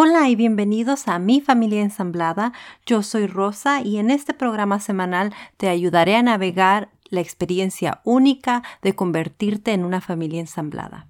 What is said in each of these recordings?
Hola y bienvenidos a Mi Familia Ensamblada. Yo soy Rosa y en este programa semanal te ayudaré a navegar la experiencia única de convertirte en una familia ensamblada.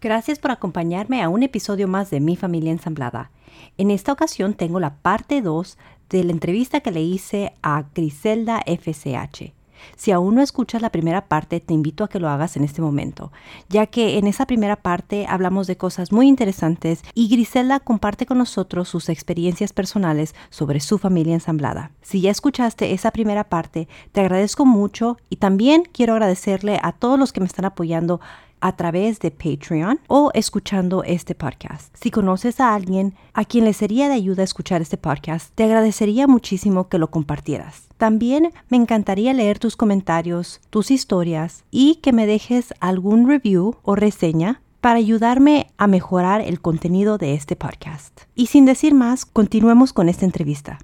Gracias por acompañarme a un episodio más de Mi Familia Ensamblada. En esta ocasión tengo la parte 2 de la entrevista que le hice a Griselda FCH. Si aún no escuchas la primera parte, te invito a que lo hagas en este momento, ya que en esa primera parte hablamos de cosas muy interesantes y Griselda comparte con nosotros sus experiencias personales sobre su familia ensamblada. Si ya escuchaste esa primera parte, te agradezco mucho y también quiero agradecerle a todos los que me están apoyando a través de Patreon o escuchando este podcast. Si conoces a alguien a quien le sería de ayuda escuchar este podcast, te agradecería muchísimo que lo compartieras. También me encantaría leer tus comentarios, tus historias y que me dejes algún review o reseña para ayudarme a mejorar el contenido de este podcast. Y sin decir más, continuemos con esta entrevista.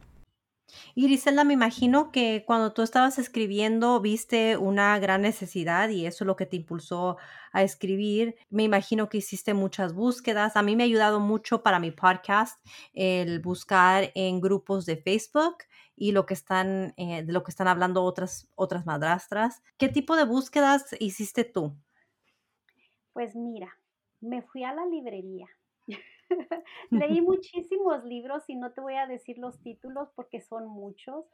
Y me imagino que cuando tú estabas escribiendo viste una gran necesidad y eso es lo que te impulsó a escribir. Me imagino que hiciste muchas búsquedas. A mí me ha ayudado mucho para mi podcast el buscar en grupos de Facebook y lo que están, eh, de lo que están hablando otras, otras madrastras. ¿Qué tipo de búsquedas hiciste tú? Pues mira, me fui a la librería Leí muchísimos libros y no te voy a decir los títulos porque son muchos.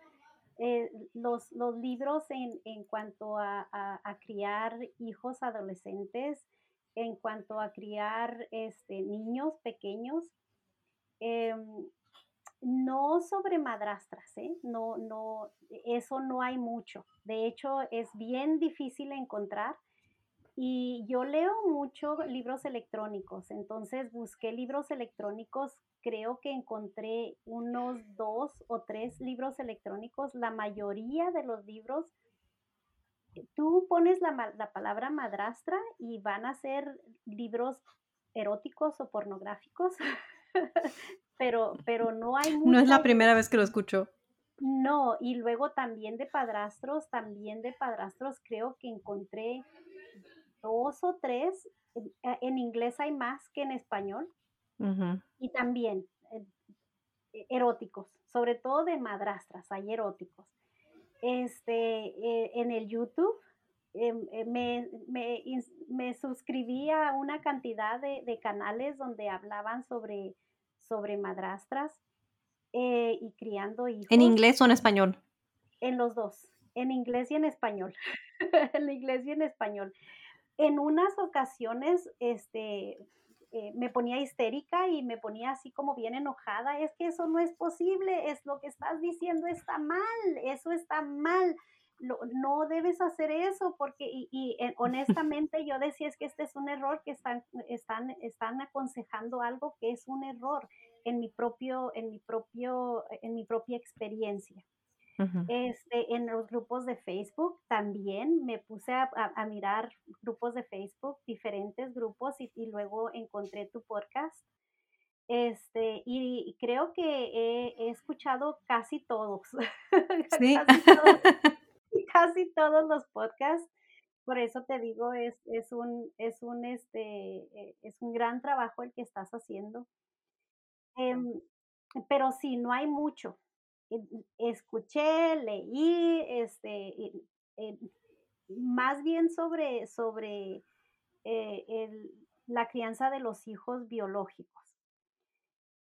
Eh, los, los, libros en, en cuanto a, a, criar hijos adolescentes, en cuanto a criar este, niños pequeños, em, no sobre madrastras, ¿eh? no, no, eso no hay mucho. De hecho, es bien difícil encontrar y yo leo mucho libros electrónicos, entonces busqué libros electrónicos, creo que encontré unos dos o tres libros electrónicos, la mayoría de los libros, eh, tú pones la, la palabra madrastra y van a ser libros eróticos o pornográficos, pero, pero no hay... No es la primera vez que lo escucho. No, y luego también de padrastros, también de padrastros creo que encontré dos o tres, eh, en inglés hay más que en español, y también eh, eh, eróticos, sobre todo de madrastras, hay eróticos. Este, en el YouTube me, me, suscribí a una cantidad de, canales donde hablaban sobre, sobre madrastras y criando hijos. ¿En inglés o en español? En los dos, en inglés y en español. en inglés y en español en unas ocasiones, este, eh, me ponía histérica y me ponía así como bien enojada, es que eso no es posible, es lo que estás diciendo está mal, eso está mal, no debes hacer eso porque, y, eh, honestamente yo decía es que este es un error, que están, están, están aconsejando algo que es un error en mi propio, en mi propio, en mi propia experiencia este, en los grupos de Facebook también me puse a, mirar grupos de Facebook, diferentes grupos, y, luego encontré tu podcast. Este, y, creo que he, escuchado casi todos, ¿Sí? casi, todos, los podcasts. Por eso te digo, es, es un, es un, este, eh, es un gran trabajo el que estás haciendo. Em, pero sí, no hay mucho, escuché, leí, este, más bien sobre, sobre eh, la crianza de los hijos biológicos.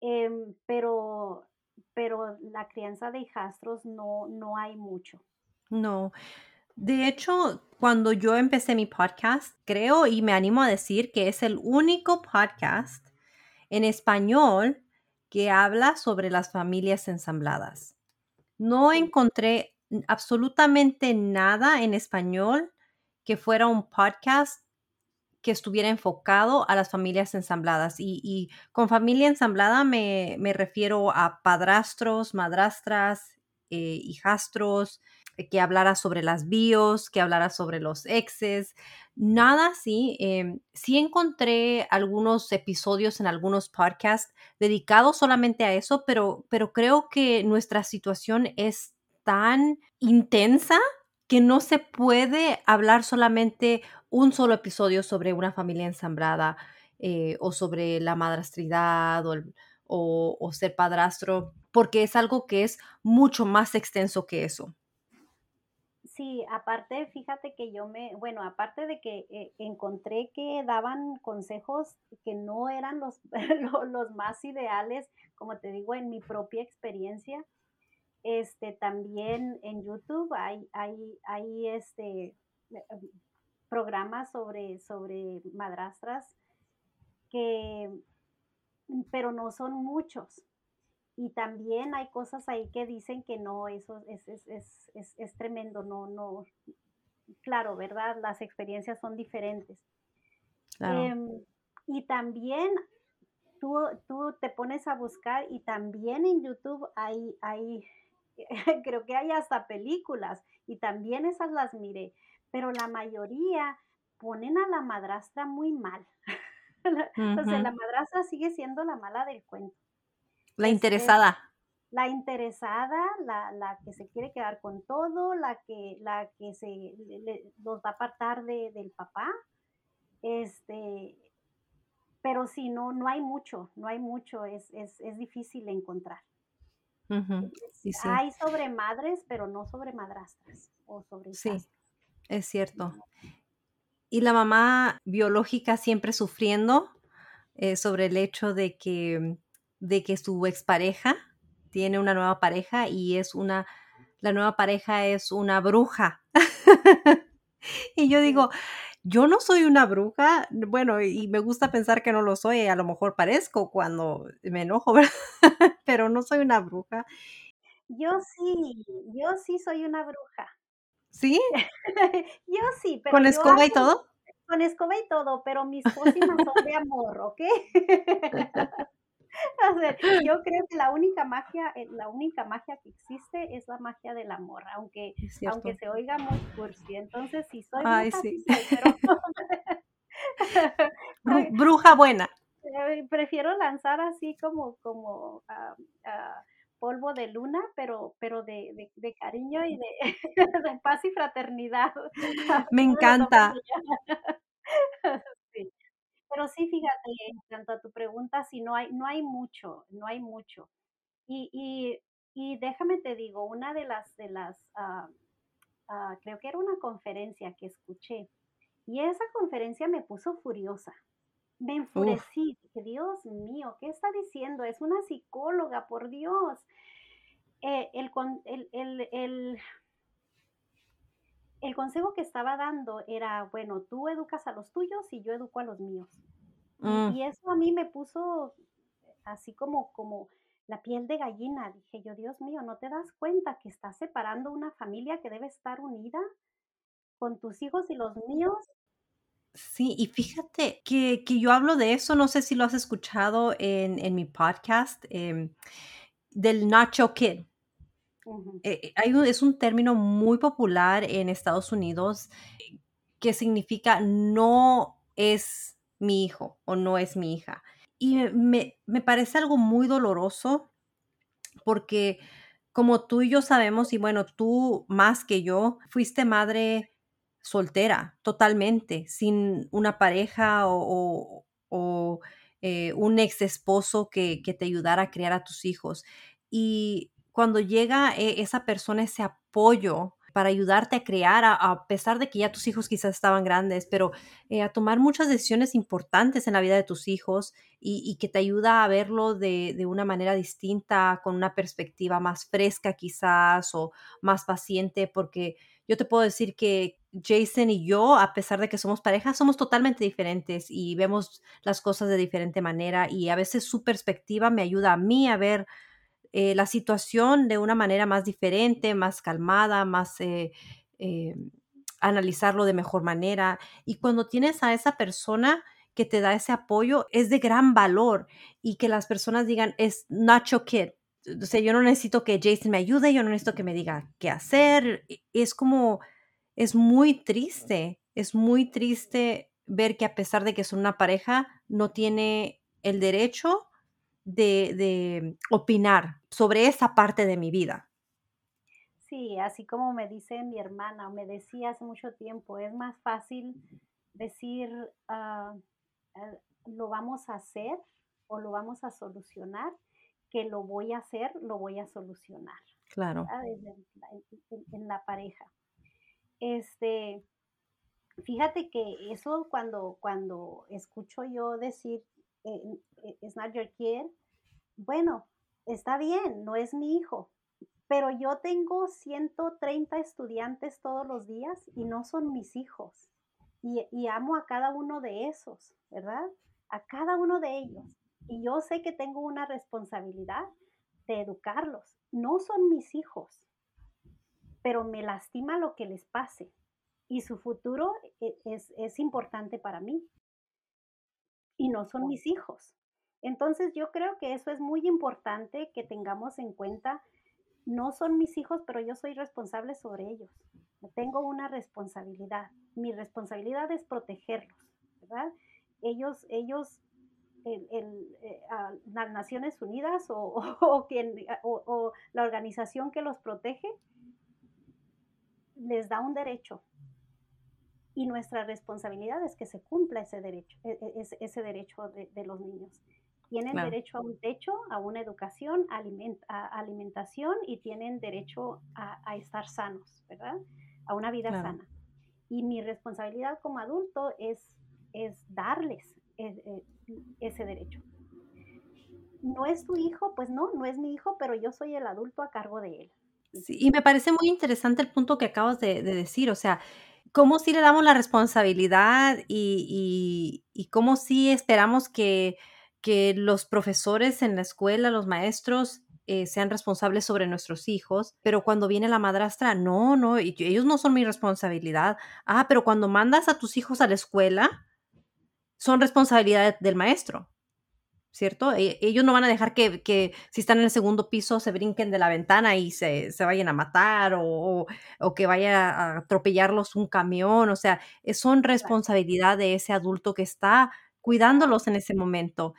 Em, pero, pero la crianza de hijastros no, no hay mucho. No. De hecho, cuando yo empecé mi podcast, creo y me animo a decir que es el único podcast en español que habla sobre las familias ensambladas. No encontré absolutamente nada en español que fuera un podcast que estuviera enfocado a las familias ensambladas. Y, con familia ensamblada me, refiero a padrastros, madrastras, eh, hijastros, que hablara sobre las bios, que hablara sobre los exes, nada así. Em, sí encontré algunos episodios en algunos podcasts dedicados solamente a eso, pero, pero creo que nuestra situación es tan intensa que no se puede hablar solamente un solo episodio sobre una familia ensamblada eh, o sobre la madrastridad o, o, o ser padrastro, porque es algo que es mucho más extenso que eso. Sí, aparte, fíjate que yo me, bueno, aparte de que eh, encontré que daban consejos que no eran los, los más ideales, como te digo, en mi propia experiencia, este, también en YouTube hay, hay, hay este, eh, programas sobre, sobre madrastras que, pero no son muchos. Y también hay cosas ahí que dicen que no, eso es, es, es, es tremendo, no, no, claro, ¿verdad? Las experiencias son diferentes. Em, y también tú, tú, te pones a buscar y también en YouTube hay, hay creo que hay hasta películas y también esas las miré, pero la mayoría ponen a la madrastra muy mal. Sea, la madrastra sigue siendo la mala del cuento. La interesada. la interesada, la, la, que se quiere quedar con todo, la que, la que se los va a apartar de, del papá. Este, pero si no, no hay mucho, no hay mucho, es, es, es difícil encontrar. Hay sobre madres, pero no sobre madrastras o sobre Sí, es cierto. Y la mamá biológica siempre sufriendo eh, sobre el hecho de que, de que su expareja tiene una nueva pareja y es una, la nueva pareja es una bruja. y yo digo, yo no soy una bruja, bueno, y me gusta pensar que no lo soy, a lo mejor parezco cuando me enojo, pero no soy una bruja. Yo sí, yo sí soy una bruja. ¿Sí? yo sí, pero ¿Con escoba y todo? Con escoba y todo, pero mis pócimas son de amor, ¿ok? yo creo que la única magia, eh, la única magia que existe es la magia del amor, aunque, aunque se oiga muy cursi. Entonces, si soy Ay, sí. bruja buena. Eh, prefiero lanzar así como, como ah, polvo de luna, pero, pero de, de, cariño y de, de, paz y fraternidad. Me encanta. Pero sí, fíjate, en cuanto a tu pregunta, sí, no hay, no hay mucho, no hay mucho. Y, y, y déjame te digo, una de las, de las, ah, ah, creo que era una conferencia que escuché, y esa conferencia me puso furiosa. Me enfurecí, dije, Dios mío, ¿qué está diciendo? Es una psicóloga, por Dios. Eh, el, el, el, el el consejo que estaba dando era, bueno, tú educas a los tuyos y yo educo a los míos. Mm. Y, eso a mí me puso así como, como la piel de gallina. Dije yo, Dios mío, ¿no te das cuenta que estás separando una familia que debe estar unida con tus hijos y los míos? Sí, y fíjate que, yo hablo de eso, no sé si lo has escuchado en, mi podcast, em, del Nacho Kid. Eh, hay es un término muy popular en Estados Unidos que significa no es mi hijo o no es mi hija. Y me, me parece algo muy doloroso porque como tú y yo sabemos, y bueno, tú más que yo, fuiste madre soltera, totalmente, sin una pareja o, o, eh, un ex esposo que, que, te ayudara a criar a tus hijos. Y cuando llega eh, esa persona, ese apoyo para ayudarte a crear, a, pesar de que ya tus hijos quizás estaban grandes, pero eh, a tomar muchas decisiones importantes en la vida de tus hijos y, que te ayuda a verlo de, de, una manera distinta, con una perspectiva más fresca quizás o más paciente, porque yo te puedo decir que Jason y yo, a pesar de que somos pareja, somos totalmente diferentes y vemos las cosas de diferente manera y a veces su perspectiva me ayuda a mí a ver eh, la situación de una manera más diferente, más calmada, más eh, eh, analizarlo de mejor manera. Y cuando tienes a esa persona que te da ese apoyo, es de gran valor y que las personas digan, es Nacho Kid. O yo no necesito que Jason me ayude, yo no necesito que me diga qué hacer. Es como, es muy triste, es muy triste ver que a pesar de que son una pareja, no tiene el derecho de, opinar sobre esa parte de mi vida. Sí, así como me dice mi hermana, me decía hace mucho tiempo, es más fácil decir, ah, eh, lo vamos a hacer o lo vamos a solucionar, que lo voy a hacer, lo voy a solucionar. Claro. En, la pareja. Este, fíjate que eso cuando, cuando escucho yo decir, it's not your kid, bueno, está bien, no es mi hijo, pero yo tengo 130 estudiantes todos los días y no son mis hijos. Y, amo a cada uno de esos, ¿verdad? A cada uno de ellos. Y yo sé que tengo una responsabilidad de educarlos. No son mis hijos, pero me lastima lo que les pase. Y su futuro e, es, es importante para mí. Y no son mis hijos. Entonces yo creo que eso es muy importante que tengamos en cuenta. No son mis hijos, pero yo soy responsable sobre ellos. Tengo una responsabilidad. Mi responsabilidad es protegerlos, ¿verdad? Ellos, ellos, el, eh, las Naciones Unidas o, quien, o la organización que los protege, les da un derecho y nuestra responsabilidad es que se cumpla ese derecho, e, e, ese, derecho de, los niños. Tienen derecho a un techo, a una educación, a, alimentación y tienen derecho a, estar sanos, ¿verdad? A una vida sana. Y mi responsabilidad como adulto es, es darles e, ese derecho. ¿No es tu hijo? Pues no, no es mi hijo, pero yo soy el adulto a cargo de él. Sí, y me parece muy interesante el punto que acabas de, decir, o sea, cómo sí le damos la responsabilidad y, y cómo sí esperamos que que los profesores en la escuela, los maestros, eh, sean responsables sobre nuestros hijos, pero cuando viene la madrastra, no, no, ellos no son mi responsabilidad. Ah, pero cuando mandas a tus hijos a la escuela, son responsabilidad del maestro, ¿cierto? E, ellos no van a dejar que, si están en el segundo piso se brinquen de la ventana y se, vayan a matar o, o, que vaya a atropellarlos un camión, o sea, son responsabilidad de ese adulto que está cuidándolos en ese momento.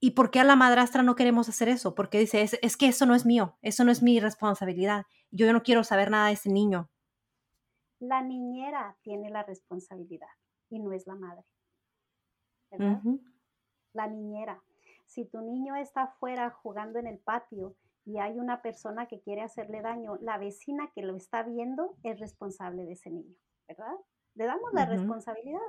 ¿Y por qué a la madrastra no queremos hacer eso? Porque dice, es, que eso no es mío, eso no es mi responsabilidad. Yo no quiero saber nada de ese niño. La niñera tiene la responsabilidad y no es la madre. ¿verdad? La niñera. Si tu niño está afuera jugando en el patio y hay una persona que quiere hacerle daño, la vecina que lo está viendo es responsable de ese niño, ¿verdad? Le damos la responsabilidad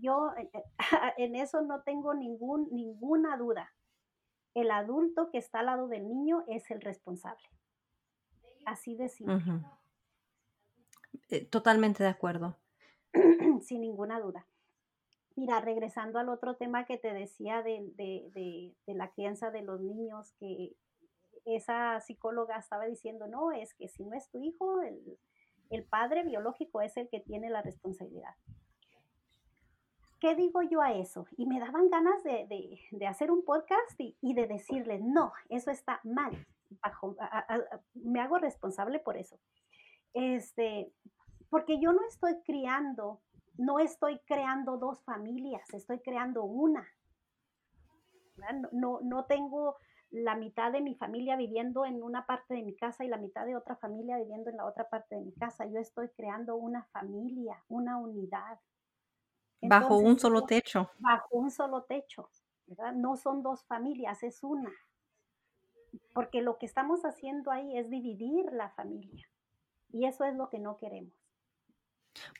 yo eh, eh, en eso no tengo ningún, ninguna duda. El adulto que está al lado del niño es el responsable. Así de simple. Eh, totalmente de acuerdo. Sin ninguna duda. Mira, regresando al otro tema que te decía de, la crianza de los niños, que esa psicóloga estaba diciendo, no, es que si no es tu hijo, el, el padre biológico es el que tiene la responsabilidad. ¿qué digo yo a eso? Y me daban ganas de, hacer un podcast y, de decirles, no, eso está mal. me hago responsable por eso. Este, porque yo no estoy criando, no estoy creando dos familias, estoy creando una. No, no tengo la mitad de mi familia viviendo en una parte de mi casa y la mitad de otra familia viviendo en la otra parte de mi casa. Yo estoy creando una familia, una unidad bajo un solo techo. Bajo un solo techo, ¿verdad? No son dos familias, es una. Porque lo que estamos haciendo ahí es dividir la familia. Y eso es lo que no queremos.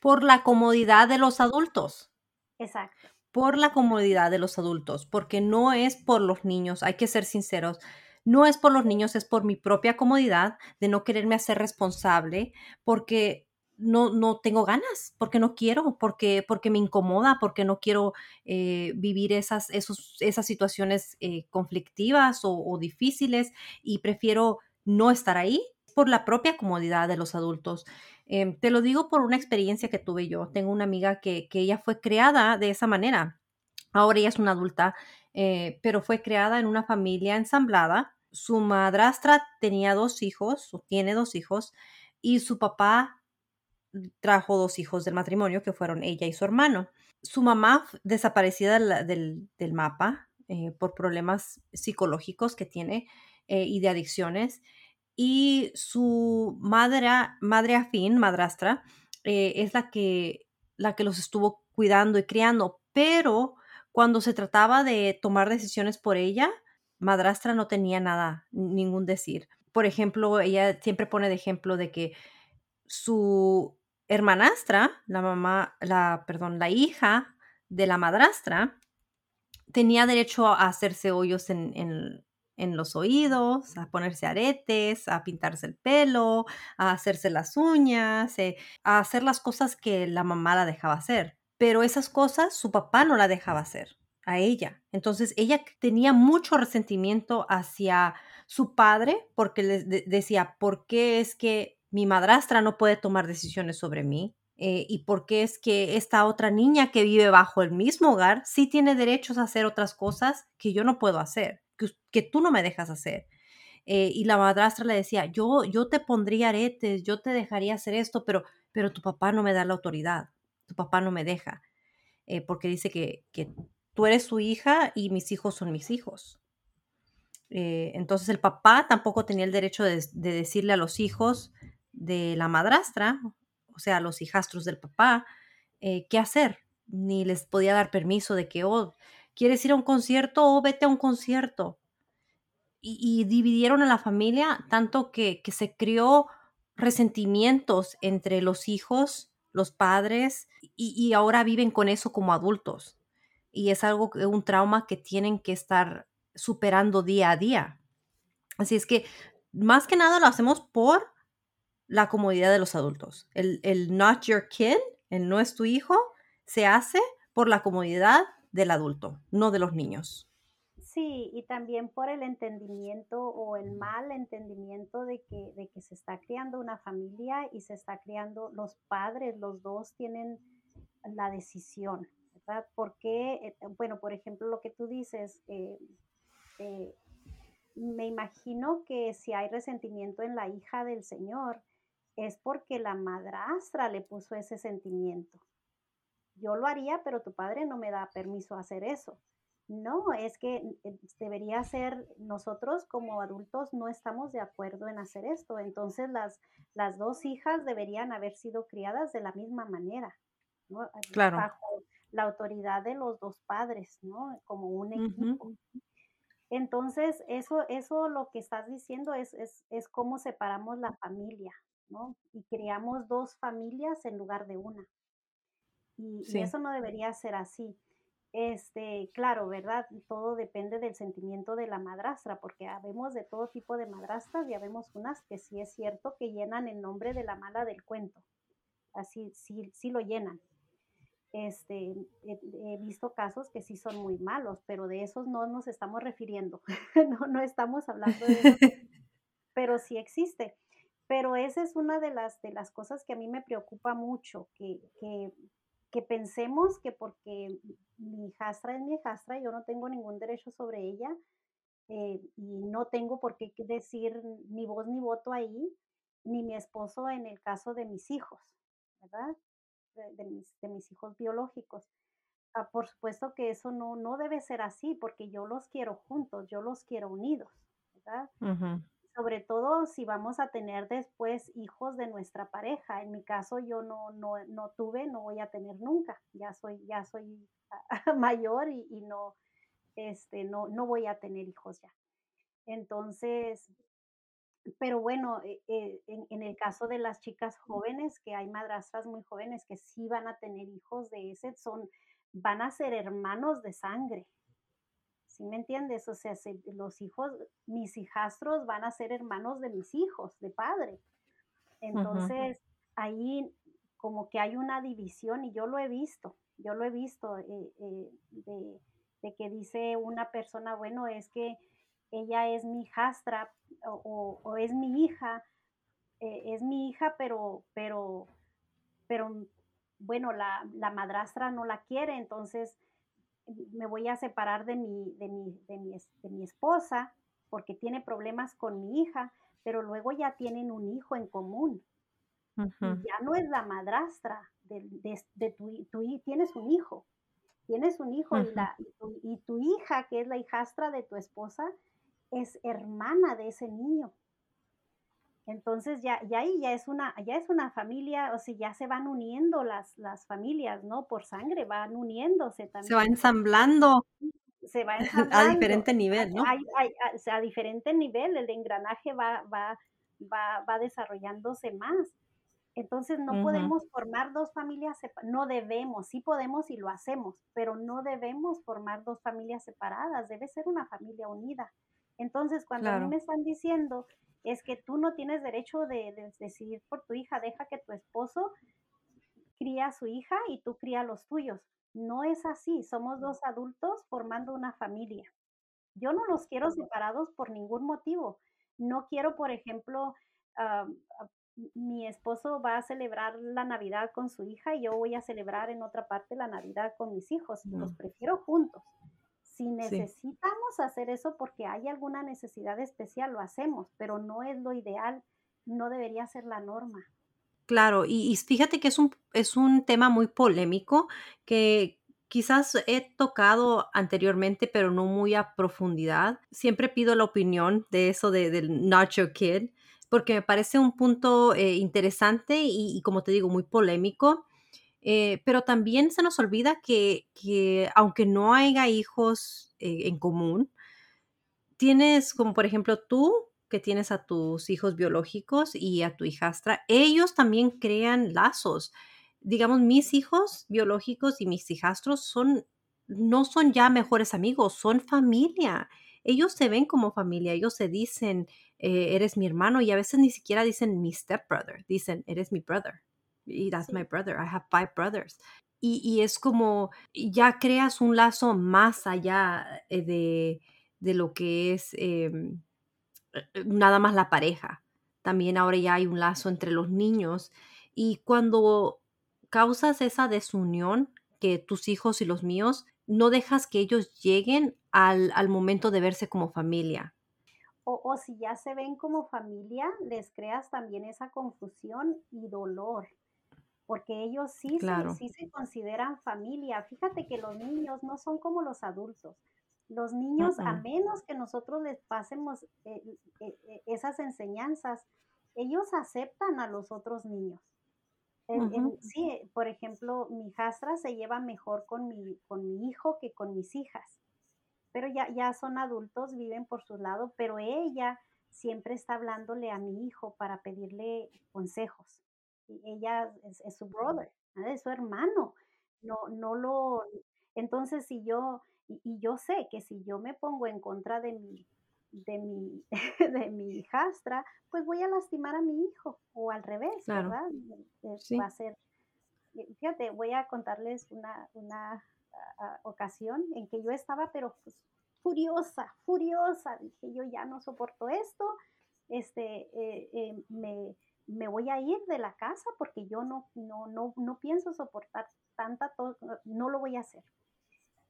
Por la comodidad de los adultos. Exacto. Por la comodidad de los adultos, porque no es por los niños, hay que ser sinceros. No es por los niños, es por mi propia comodidad de no quererme hacer responsable, porque no, no tengo ganas, porque no quiero, porque, porque me incomoda, porque no quiero eh, vivir esas, esos, esas situaciones eh, conflictivas o, difíciles y prefiero no estar ahí por la propia comodidad de los adultos. Em, te lo digo por una experiencia que tuve yo. Tengo una amiga que, que ella fue creada de esa manera. Ahora ella es una adulta, eh, pero fue creada en una familia ensamblada. Su madrastra tenía dos hijos, o tiene dos hijos, y su papá trajo dos hijos del matrimonio, que fueron ella y su hermano. Su mamá desaparecida del, mapa eh, por problemas psicológicos que tiene eh, y de adicciones. Y su madre, madre afín, madrastra, eh, es la que, la que los estuvo cuidando y criando. Pero cuando se trataba de tomar decisiones por ella, madrastra no tenía nada, ningún decir. Por ejemplo, ella siempre pone de ejemplo de que su hermanastra, la mamá, la, perdón, la hija de la madrastra, tenía derecho a hacerse hoyos en, en los oídos, a ponerse aretes, a pintarse el pelo, a hacerse las uñas, eh, a hacer las cosas que la mamá la dejaba hacer. Pero esas cosas su papá no la dejaba hacer a ella. Entonces ella tenía mucho resentimiento hacia su padre porque le decía, ¿por qué es que mi madrastra no puede tomar decisiones sobre mí? Eh, y por qué es que esta otra niña que vive bajo el mismo hogar sí tiene derechos a hacer otras cosas que yo no puedo hacer que, tú no me dejas hacer. Eh, y la madrastra le decía, yo, yo te pondría aretes, yo te dejaría hacer esto, pero, pero tu papá no me da la autoridad, tu papá no me deja, eh, porque dice que, que, tú eres su hija y mis hijos son mis hijos. Eh, entonces el papá tampoco tenía el derecho de, decirle a los hijos de la madrastra, o sea, a los hijastros del papá, qué hacer, ni les podía dar permiso de que, oh, ¿Quieres ir a un concierto o vete a un concierto? Y, dividieron a la familia tanto que, se creó resentimientos entre los hijos, los padres, y, ahora viven con eso como adultos. Y es algo, un trauma que tienen que estar superando día a día. Así es que más que nada lo hacemos por la comodidad de los adultos. El, el not your kid, el no es tu hijo, se hace por la comodidad del adulto, no de los niños. Sí, y también por el entendimiento o el mal entendimiento de que, de que se está creando una familia y se está creando, los padres, los dos tienen la decisión, ¿verdad? Porque, eh, bueno, por ejemplo, lo que tú dices, eh, eh, me imagino que si hay resentimiento en la hija del Señor, es porque la madrastra le puso ese sentimiento yo lo haría, pero tu padre no me da permiso a hacer eso. No, es que eh, debería ser nosotros como adultos no estamos de acuerdo en hacer esto. Entonces las, las dos hijas deberían haber sido criadas de la misma manera, ¿no? Claro. Bajo la autoridad de los dos padres, ¿no? Como un equipo. Entonces, eso, eso lo que estás diciendo es, es, es cómo separamos la familia, ¿no? Y creamos dos familias en lugar de una. Y, eso no debería ser así. Este, claro, ¿verdad? Todo depende del sentimiento de la madrastra, porque habemos de todo tipo de madrastras y habemos unas que sí es cierto que llenan el nombre de la mala del cuento. Así, sí, sí lo llenan. Este, he, visto casos que sí son muy malos, pero de esos no nos estamos refiriendo. no, no estamos hablando de eso, pero sí existe. Pero esa es una de las, de las cosas que a mí me preocupa mucho, que, que que pensemos que porque mi hijastra es mi hijastra, yo no tengo ningún derecho sobre ella eh, y no tengo por qué decir ni voz ni voto ahí, ni mi esposo en el caso de mis hijos, ¿verdad? De, mis, hijos biológicos. Ah, por supuesto que eso no, no debe ser así, porque yo los quiero juntos, yo los quiero unidos, ¿verdad? Sobre todo si vamos a tener después hijos de nuestra pareja. En mi caso yo no, no, no tuve, no voy a tener nunca. Ya soy, ya soy mayor y, no, este, no, no voy a tener hijos ya. Entonces, pero bueno, eh, eh, en, en, el caso de las chicas jóvenes, que hay madrastras muy jóvenes que sí van a tener hijos de ese, son, van a ser hermanos de sangre, ¿Sí me entiendes? O sea, los hijos, mis hijastros van a ser hermanos de mis hijos, de padre. Entonces, ahí como que hay una división y yo lo he visto, yo lo he visto eh, eh, de, que dice una persona, bueno, es que ella es mi hijastra o, es mi hija, eh, es mi hija, pero, pero, pero, bueno, la, la madrastra no la quiere, entonces me voy a separar de mi, de mi, de mi, de mi esposa porque tiene problemas con mi hija, pero luego ya tienen un hijo en común. ya no es la madrastra de, de, tu, tu, tienes un hijo, tienes un hijo y, la, y, tu, hija, que es la hijastra de tu esposa, es hermana de ese niño. Entonces ya, ya ahí ya es una, ya es una familia, o sea, ya se van uniendo las, las familias, ¿no? Por sangre, van uniéndose también. Se va ensamblando. Se va ensamblando. A diferente nivel, ¿no? o sea, a diferente nivel, el engranaje va, va, va, va desarrollándose más. Entonces no podemos formar dos familias, no debemos, sí podemos y lo hacemos, pero no debemos formar dos familias separadas, debe ser una familia unida. Entonces, cuando a mí me están diciendo es que tú no tienes derecho de, decidir por tu hija, deja que tu esposo cría a su hija y tú cría a los tuyos. No es así, somos dos adultos formando una familia. Yo no los quiero separados por ningún motivo. No quiero, por ejemplo, mi esposo va a celebrar la Navidad con su hija y yo voy a celebrar en otra parte la Navidad con mis hijos. Los prefiero juntos. Si necesitamos hacer eso porque hay alguna necesidad especial, lo hacemos, pero no es lo ideal, no debería ser la norma. Claro, y, fíjate que es un, es un tema muy polémico que quizás he tocado anteriormente, pero no muy a profundidad. Siempre pido la opinión de eso de, del Nacho Kid, porque me parece un punto eh, interesante y, como te digo, muy polémico. Eh, pero también se nos olvida que, aunque no haya hijos eh, en común, tienes como por ejemplo tú que tienes a tus hijos biológicos y a tu hijastra, ellos también crean lazos. Digamos, mis hijos biológicos y mis hijastros son, no son ya mejores amigos, son familia. Ellos se ven como familia, ellos se dicen, eh, eres mi hermano y a veces ni siquiera dicen mi stepbrother, dicen, eres mi brother y that's my brother, I have five brothers. Y, es como ya creas un lazo más allá eh, de, de lo que es em, eh, eh, nada más la pareja. También ahora ya hay un lazo entre los niños. Y cuando causas esa desunión, que tus hijos y los míos, no dejas que ellos lleguen al, al momento de verse como familia. O, o, si ya se ven como familia, les creas también esa confusión y dolor porque ellos sí, se, sí se consideran familia. Fíjate que los niños no son como los adultos. Los niños, a menos que nosotros les pasemos eh, eh, eh, esas enseñanzas, ellos aceptan a los otros niños. sí, por ejemplo, mi hijastra se lleva mejor con mi, con mi hijo que con mis hijas, pero ya, ya son adultos, viven por su lado, pero ella siempre está hablándole a mi hijo para pedirle consejos ella es, su brother, es su hermano. No, no lo, entonces si yo, y, yo sé que si yo me pongo en contra de mi, de mi, de mi hijastra, pues voy a lastimar a mi hijo, o al revés, ¿verdad? Va a ser, fíjate, voy a contarles una, una ocasión en que yo estaba, pero pues, furiosa, furiosa, dije yo ya no soporto esto, este, eh, eh, me, me voy a ir de la casa porque yo no, no, no, no pienso soportar tanta, no lo voy a hacer.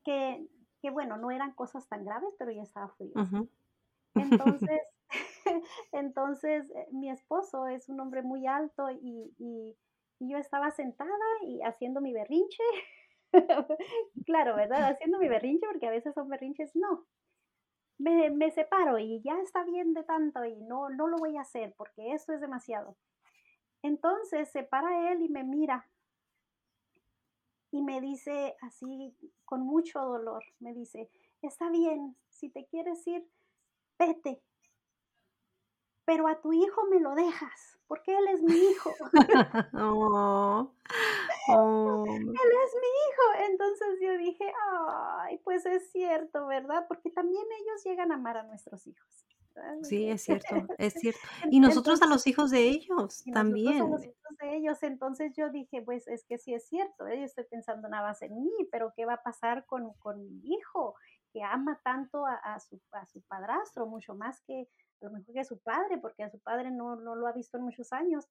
Que, que, bueno, no eran cosas tan graves, pero ya estaba furiosa. Entonces, entonces eh, mi esposo es un hombre muy alto y, y, yo estaba sentada y haciendo mi berrinche. claro, ¿verdad? Haciendo mi berrinche porque a veces son berrinches, no. Me, separo y ya está bien de tanto y no, no lo voy a hacer porque esto es demasiado. Entonces se para él y me mira y me dice así con mucho dolor, me dice, está bien, si te quieres ir, vete, pero a tu hijo me lo dejas, porque él es mi hijo. oh, Él es mi hijo. Entonces yo dije, ay, pues es cierto, ¿verdad? Porque también ellos llegan a amar a nuestros hijos. Sí, es cierto, es cierto. Y nosotros a los hijos de ellos también. A los hijos de ellos, entonces yo dije, pues es que sí es cierto, yo estoy pensando nada más en mí, pero ¿qué va a pasar con, mi hijo que ama tanto a, su, a su padrastro, mucho más que a lo mejor que a su padre, porque a su padre no, lo ha visto en muchos años,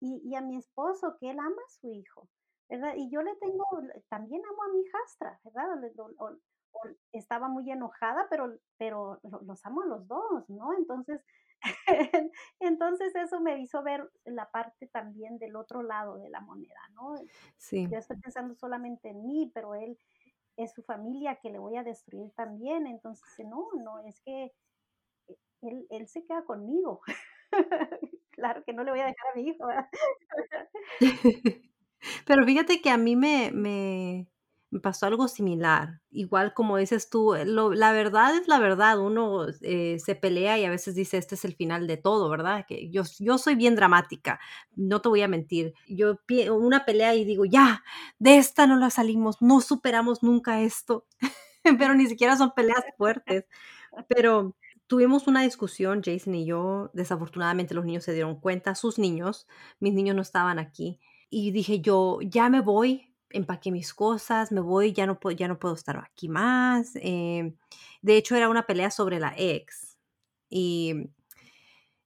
y, a mi esposo, que él ama a su hijo, ¿verdad? Y yo le tengo, también amo a mi hijastra, ¿verdad? estaba muy enojada, pero, pero los amo a los dos, ¿no? Entonces, entonces eso me hizo ver la parte también del otro lado de la moneda, ¿no? Sí. Yo estoy pensando solamente en mí, pero él es su familia que le voy a destruir también, entonces no, no, es que él, él se queda conmigo. claro que no le voy a dejar a mi hijo. Pero fíjate que a mí me, me, pasó algo similar. Igual como dices tú, eh, lo- la verdad es la verdad. Uno eh, se pelea y a veces dice, este es el final de todo, ¿verdad? Que yo, yo soy bien dramática, no te voy a mentir. Yo una pelea y digo, ya, de esta no la salimos, no superamos nunca esto. Pero ni siquiera son peleas fuertes. Pero tuvimos una discusión, Jason y yo. Desafortunadamente los niños se dieron cuenta, sus niños, mis niños no estaban aquí. Y dije yo, ya me voy, empaqué mis cosas, me voy, ya no puedo, ya no puedo estar aquí más. Eh, de hecho, era una pelea sobre la ex. Y,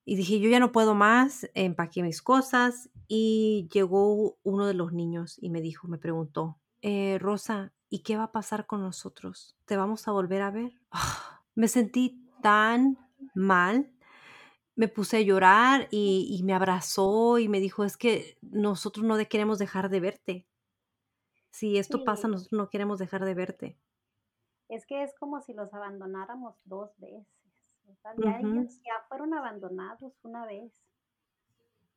dije, yo ya no puedo más, empaqué mis cosas. Y llegó uno de los niños y me dijo, me preguntó, "Eh, Rosa, ¿y qué va a pasar con nosotros? ¿Te vamos a volver a ver? me sentí tan mal. Me puse a llorar y, y me abrazó y me dijo, es que nosotros no queremos dejar de verte. Si esto pasa, nosotros no queremos dejar de verte. es que es como si los abandonáramos dos veces. Ya ellos ya fueron abandonados una vez.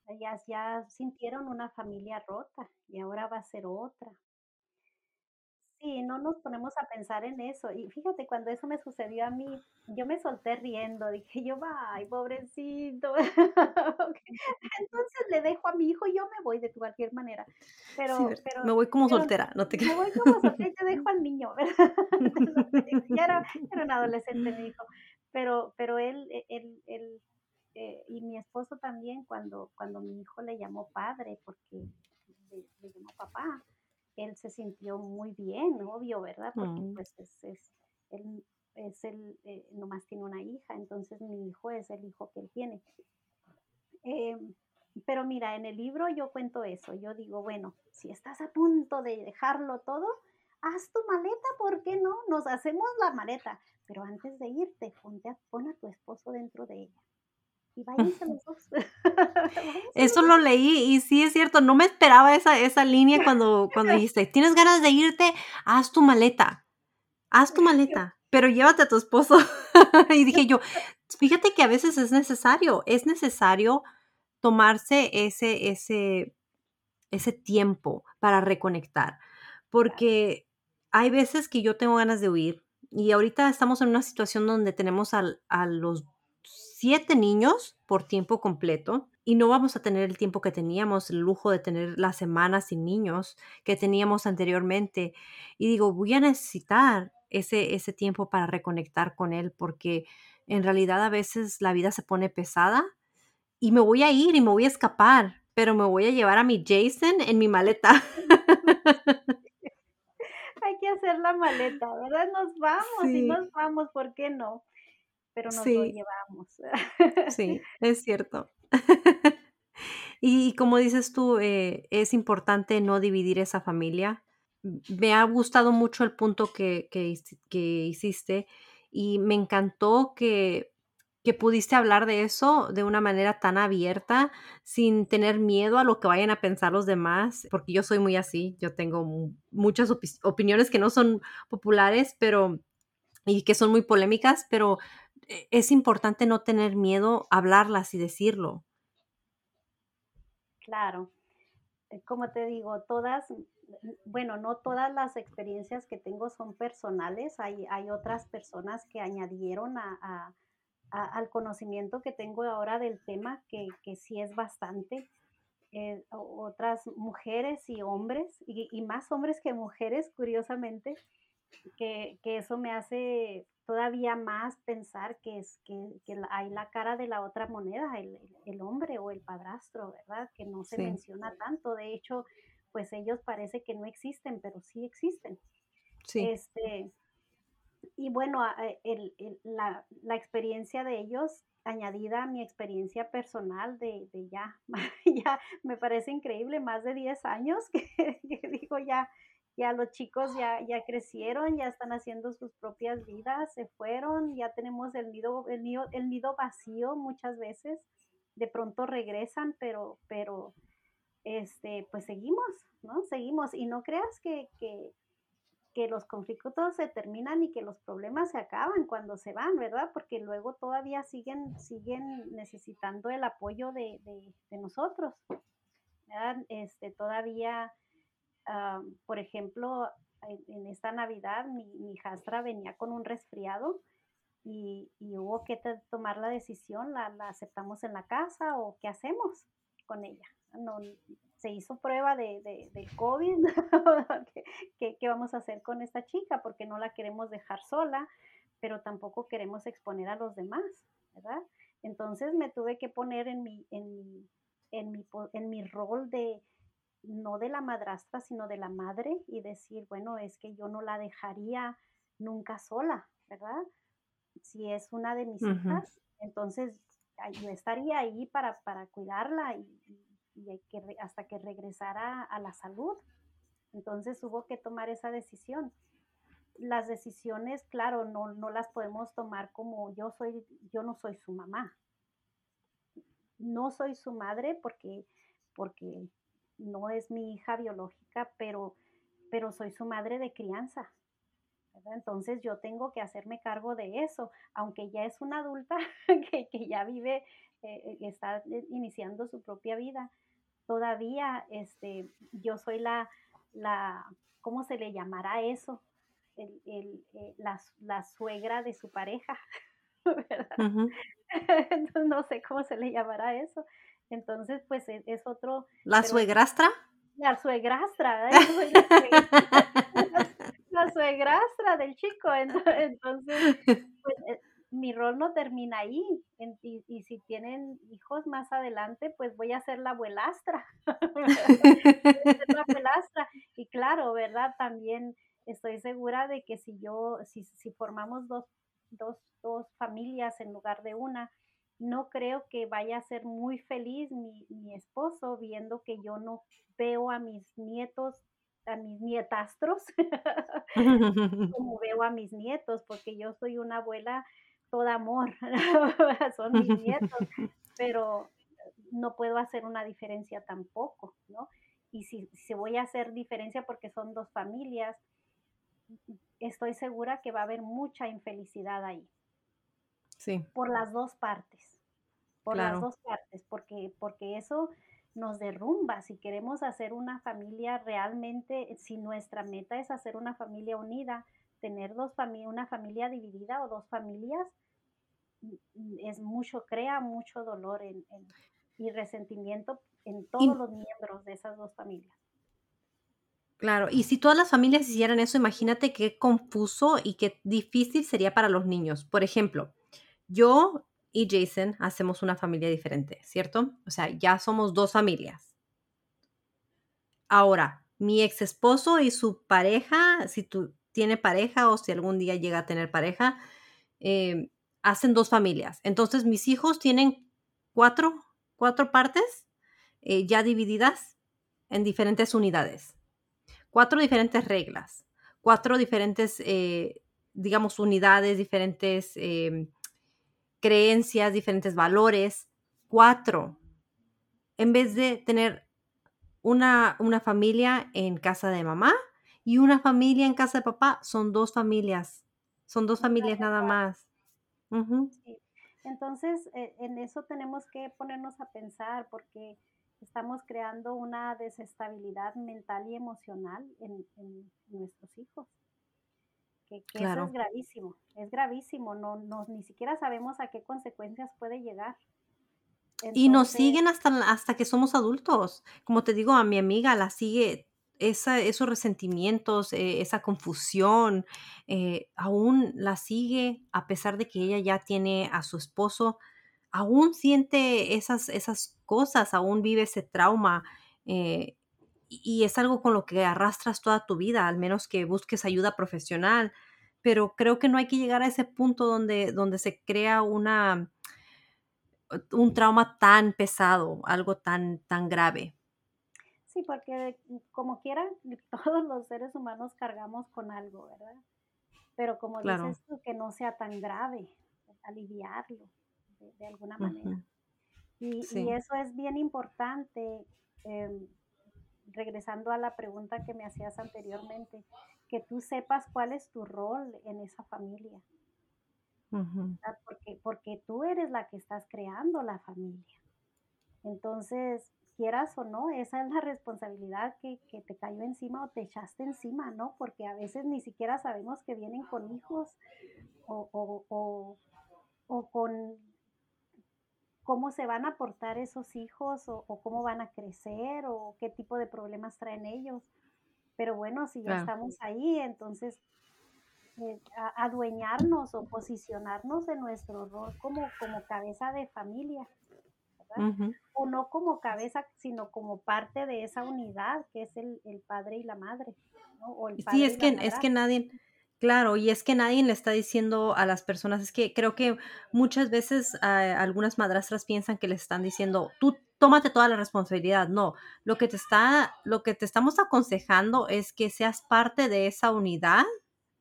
Ellas ya sintieron una familia rota y ahora va a ser otra. Sí, no nos ponemos a pensar en eso. Y fíjate, cuando eso me sucedió a mí, yo me solté riendo, dije yo, ay, pobrecito. Entonces le dejo a mi hijo y yo me voy de cualquier manera. Pero, pero, Me voy como pero soltera, no te me voy como soltera y te dejo al niño, ¿verdad? Ya era, era un adolescente mi hijo. Pero, pero él, e- él, él, eh, y mi esposo también, cuando, cuando mi hijo le llamó padre, porque le, le llamó papá, él se sintió muy bien, obvio, ¿verdad? Porque Mm, pues es, es, él es el, eh, nomás tiene una hija, entonces mi hijo es el hijo que él tiene. Eh, pero mira, en el libro yo cuento eso, yo digo, bueno, si estás a punto de dejarlo todo, haz tu maleta, ¿por qué no? Nos hacemos la maleta, pero antes de irte, ponte a, pon a tu esposo dentro de ella y váyanse los dos. Eso lo leí y sí es cierto, no me esperaba esa, esa línea cuando, cuando dijiste, tienes ganas de irte, haz tu maleta, haz tu maleta, pero llévate a tu esposo. y dije yo, fíjate que a veces es necesario, es necesario tomarse ese, ese, ese tiempo para reconectar, porque hay veces que yo tengo ganas de huir y ahorita estamos en una situación donde tenemos al- a los siete niños por tiempo completo y no vamos a tener el tiempo que teníamos, el lujo de tener las semanas sin niños que teníamos anteriormente. Y digo, voy a necesitar ese, ese tiempo para reconectar con él porque en realidad a veces la vida se pone pesada y me voy a ir y me voy a escapar, pero me voy a llevar a mi Jason en mi maleta. hay que hacer la maleta, ¿verdad? Nos vamos y nos vamos, ¿por qué no? Pero nos lo sí, llevamos. sí, es cierto. Y como dices tú, eh, es importante no dividir esa familia. Me ha gustado mucho el punto que, que, hici- que hiciste y me encantó que, que pudiste hablar de eso de una manera tan abierta, sin tener miedo a lo que vayan a pensar los demás, porque yo soy muy así, yo tengo mu- muchas opi- opiniones que no son populares, pero y que son muy polémicas, pero es importante no tener miedo hablarlas y decirlo. Claro. eh, como te digo, todas, bueno, no todas las experiencias que tengo son personales, hay, hay otras personas que añadieron a, a- al conocimiento que tengo ahora del tema, que, que sí es bastante. eh, otras mujeres y hombres, y, y más hombres que mujeres, curiosamente, que, que eso me hace todavía más pensar que, es, que, que hay la cara de la otra moneda, el, el- hombre o el padrastro, ¿verdad? Que no se Sí, menciona tanto. De hecho, pues ellos parece que no existen, pero sí existen. sí, Este, y bueno, a- el- el- la, la experiencia de ellos añadida a mi experiencia personal de, de ya, ya me parece increíble, más de 10 años que, que digo ya, ya los chicos ya, ya crecieron, ya están haciendo sus propias vidas, se fueron, ya tenemos el nido, el nido, el nido vacío muchas veces, de pronto regresan, pero, pero, este, pues seguimos, ¿no? Seguimos y no creas que, que que los conflictos se terminan y que los problemas se acaban cuando se van, ¿verdad? Porque luego todavía siguen, siguen necesitando el apoyo de, nosotros, ¿verdad? Este, todavía, ah, por ejemplo, en, esta Navidad mi, mi hijastra venía con un resfriado y, hubo que tomar la decisión, la, la, aceptamos en la casa o qué hacemos con ella. No, se hizo prueba de, de, COVID, ¿Qué, ¿Qué, vamos a hacer con esta chica? Porque no la queremos dejar sola, pero tampoco queremos exponer a los demás, ¿verdad? Entonces me tuve que poner en mi, en en mi, en mi rol de, no de la madrastra, sino de la madre y decir, bueno, es que yo no la dejaría nunca sola, ¿verdad? Si es una de mis hijas, entonces yo estaría ahí para, para cuidarla y, y que, hasta que regresara a la salud. Entonces hubo que tomar esa decisión. Las decisiones, claro, no, no las podemos tomar como yo soy, yo no soy su mamá. No soy su madre porque, porque no es mi hija biológica, pero, pero soy su madre de crianza. Entonces yo tengo que hacerme cargo de eso, aunque ya es una adulta que, que ya vive, eh, está iniciando su propia vida todavía este, yo soy la, la, ¿cómo se le llamará eso? El, el, eh, la, la, suegra de su pareja, ¿verdad? Entonces no sé cómo se le llamará eso. Entonces, pues e, es, otro... ¿La suegrastra? La suegrastra, la, suegrastra del chico. Entonces, pues, eh, mi rol no termina ahí. y, si tienen hijos más adelante, pues voy a ser la abuelastra. la abuelastra. Y claro, ¿verdad? También estoy segura de que si yo, si, si formamos dos, dos, dos familias en lugar de una, no creo que vaya a ser muy feliz mi, mi esposo viendo que yo no veo a mis nietos a mis nietastros como veo a mis nietos, porque yo soy una abuela todo amor, son mis nietos, pero no puedo hacer una diferencia tampoco, ¿no? Y si, si voy a hacer diferencia porque son dos familias, estoy segura que va a haber mucha infelicidad ahí. Sí. Por las dos partes. Por las dos partes, porque, porque eso nos derrumba. Si queremos hacer una familia realmente, si nuestra meta es hacer una familia unida, tener dos una familia dividida o dos familias, es mucho, crea mucho dolor y resentimiento en todos los miembros de esas dos familias. Claro, y si todas las familias hicieran eso, imagínate qué confuso y qué difícil sería para los niños. Por ejemplo, yo y Jason hacemos una familia diferente, ¿cierto? O sea, ya somos dos familias. Ahora, mi ex esposo y su pareja, si tú tiene pareja o si algún día llega a tener pareja, eh, hacen dos familias. Entonces mis hijos tienen cuatro, cuatro partes eh, ya divididas en diferentes unidades. Cuatro diferentes reglas, cuatro diferentes, eh, digamos, unidades, diferentes em, creencias, diferentes valores. Cuatro. En vez de tener una, una familia en casa de mamá y una familia en casa de papá, son dos familias. Son dos familias nada más. Entonces, eh, en eso tenemos que ponernos a pensar porque estamos creando una desestabilidad mental y emocional en, nuestros hijos. Que, eso es gravísimo, es gravísimo, no, no, ni siquiera sabemos a qué consecuencias puede llegar. y nos siguen hasta, hasta que somos adultos. Como te digo, a mi amiga la sigue esos resentimientos, eh, esa confusión, eh, aún la sigue a pesar de que ella ya tiene a su esposo, aún siente esas, esas cosas, aún vive ese trauma. Eh, y es algo con lo que arrastras toda tu vida, al menos que busques ayuda profesional. Pero creo que no hay que llegar a ese punto donde, donde se crea una, un trauma tan pesado, algo tan, tan grave. Sí, porque como quiera, todos los seres humanos cargamos con algo, ¿verdad? Pero como dices tú, que no sea tan grave, aliviarlo de, alguna manera. y, eso es bien importante. Em, regresando a la pregunta que me hacías anteriormente, que tú sepas cuál es tu rol en esa familia. Porque, porque tú eres la que estás creando la familia. Entonces, quieras o no, esa es la responsabilidad que, te cayó encima o te echaste encima, ¿no? Porque a veces ni siquiera sabemos que vienen con hijos o, o con cómo se van a portar esos hijos o, cómo van a crecer o qué tipo de problemas traen ellos. Pero bueno, si ya estamos ahí, entonces eh, adueñarnos o posicionarnos en nuestro rol como, como cabeza de familia. O no como cabeza, sino como parte de esa unidad que es el, padre y la madre. sí, es que, es que nadie, Claro, y es que nadie le está diciendo a las personas, es que creo que muchas veces ah, algunas madrastras piensan que les están diciendo, tú tómate toda la responsabilidad. No, lo que te está, lo que te estamos aconsejando es que seas parte de esa unidad,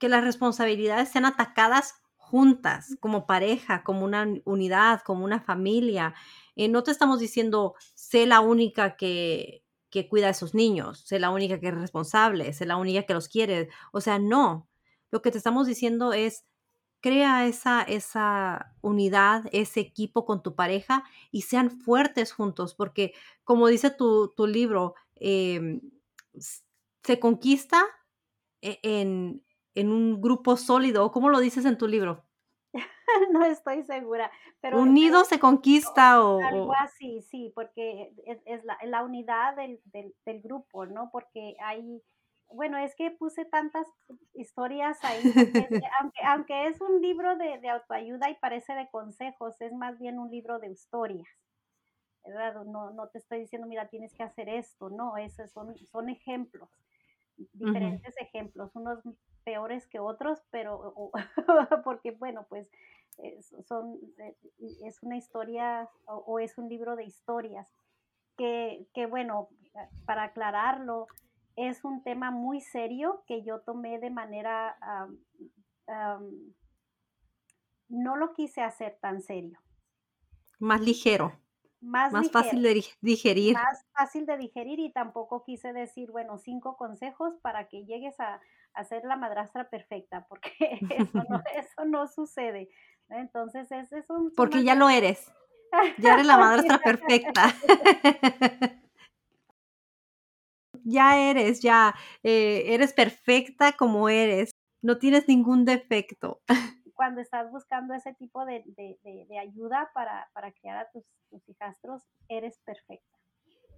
que las responsabilidades sean atacadas juntas, como pareja, como una unidad, como una familia. Eh, no te estamos diciendo, sé la única que, que cuida a esos niños, sé la única que es responsable, sé la única que los quiere. O sea, no lo que te estamos diciendo es, crea esa, esa unidad, ese equipo con tu pareja y sean fuertes juntos, porque como dice tu, libro, em, se conquista e, en, un grupo sólido, ¿cómo lo dices en tu libro? no estoy segura. Pero Unido se conquista o... Algo así, sí, porque es, la, unidad del, del, grupo, ¿no? Porque hay bueno, es que puse tantas historias ahí, aunque, es un libro de, autoayuda y parece de consejos, es más bien un libro de historias. ¿verdad? No, no te estoy diciendo, mira, tienes que hacer esto, no, esos son, son ejemplos, diferentes ejemplos, unos peores que otros, pero porque, bueno, pues es, son, eh, es una historia o, es un libro de historias que, que bueno, para aclararlo, es un tema muy serio que yo tomé de manera, no lo quise hacer tan serio. Más ligero. Más, fácil de digerir. Más fácil de digerir y tampoco quise decir, bueno, cinco consejos para que llegues a, ser la madrastra perfecta, porque eso no, eso no sucede. Entonces, ese es un... Porque ya lo eres. Ya eres la madrastra perfecta. Ya eres, ya eh, eres perfecta como eres, no tienes ningún defecto. Cuando estás buscando ese tipo de, ayuda para, criar a tus, hijastros, eres perfecta.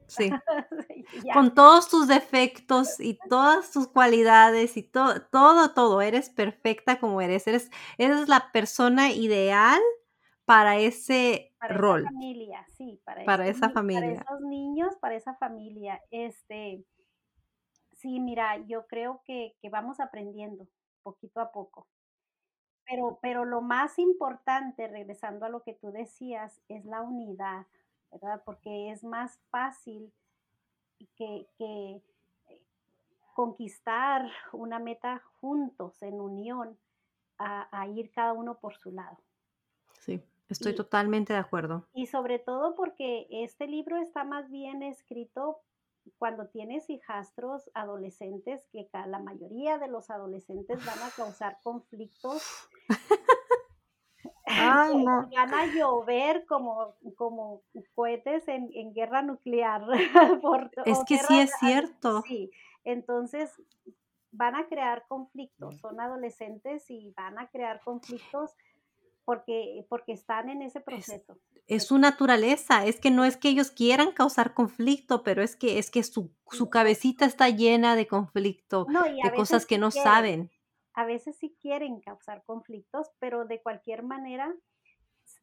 Sí. Con todos tus defectos y todas tus cualidades y todo, todo, todo, eres perfecta como eres. Eres, eres la persona ideal para ese rol. Esa familia, sí, para, para esa familia. Para esos niños, para esa familia. Este, Sí, mira, yo creo que, vamos aprendiendo poquito a poco. Pero, pero lo más importante, regresando a lo que tú decías, es la unidad, ¿verdad? Porque es más fácil que, que eh, conquistar una meta juntos, en unión, a, ir cada uno por su lado. Sí, estoy totalmente de acuerdo. Y sobre todo porque este libro está más bien escrito cuando tienes hijastros adolescentes, que la mayoría de los adolescentes van a causar conflictos. Van a llover como, como cohetes en, guerra nuclear. es que sí es cierto. Sí, entonces van a crear conflictos, son adolescentes y van a crear conflictos porque, porque están en ese proceso es su naturaleza, es que no es que ellos quieran causar conflicto, pero es que es que su, su cabecita está llena de conflicto, de cosas que no saben. A veces sí quieren causar conflictos, pero de cualquier manera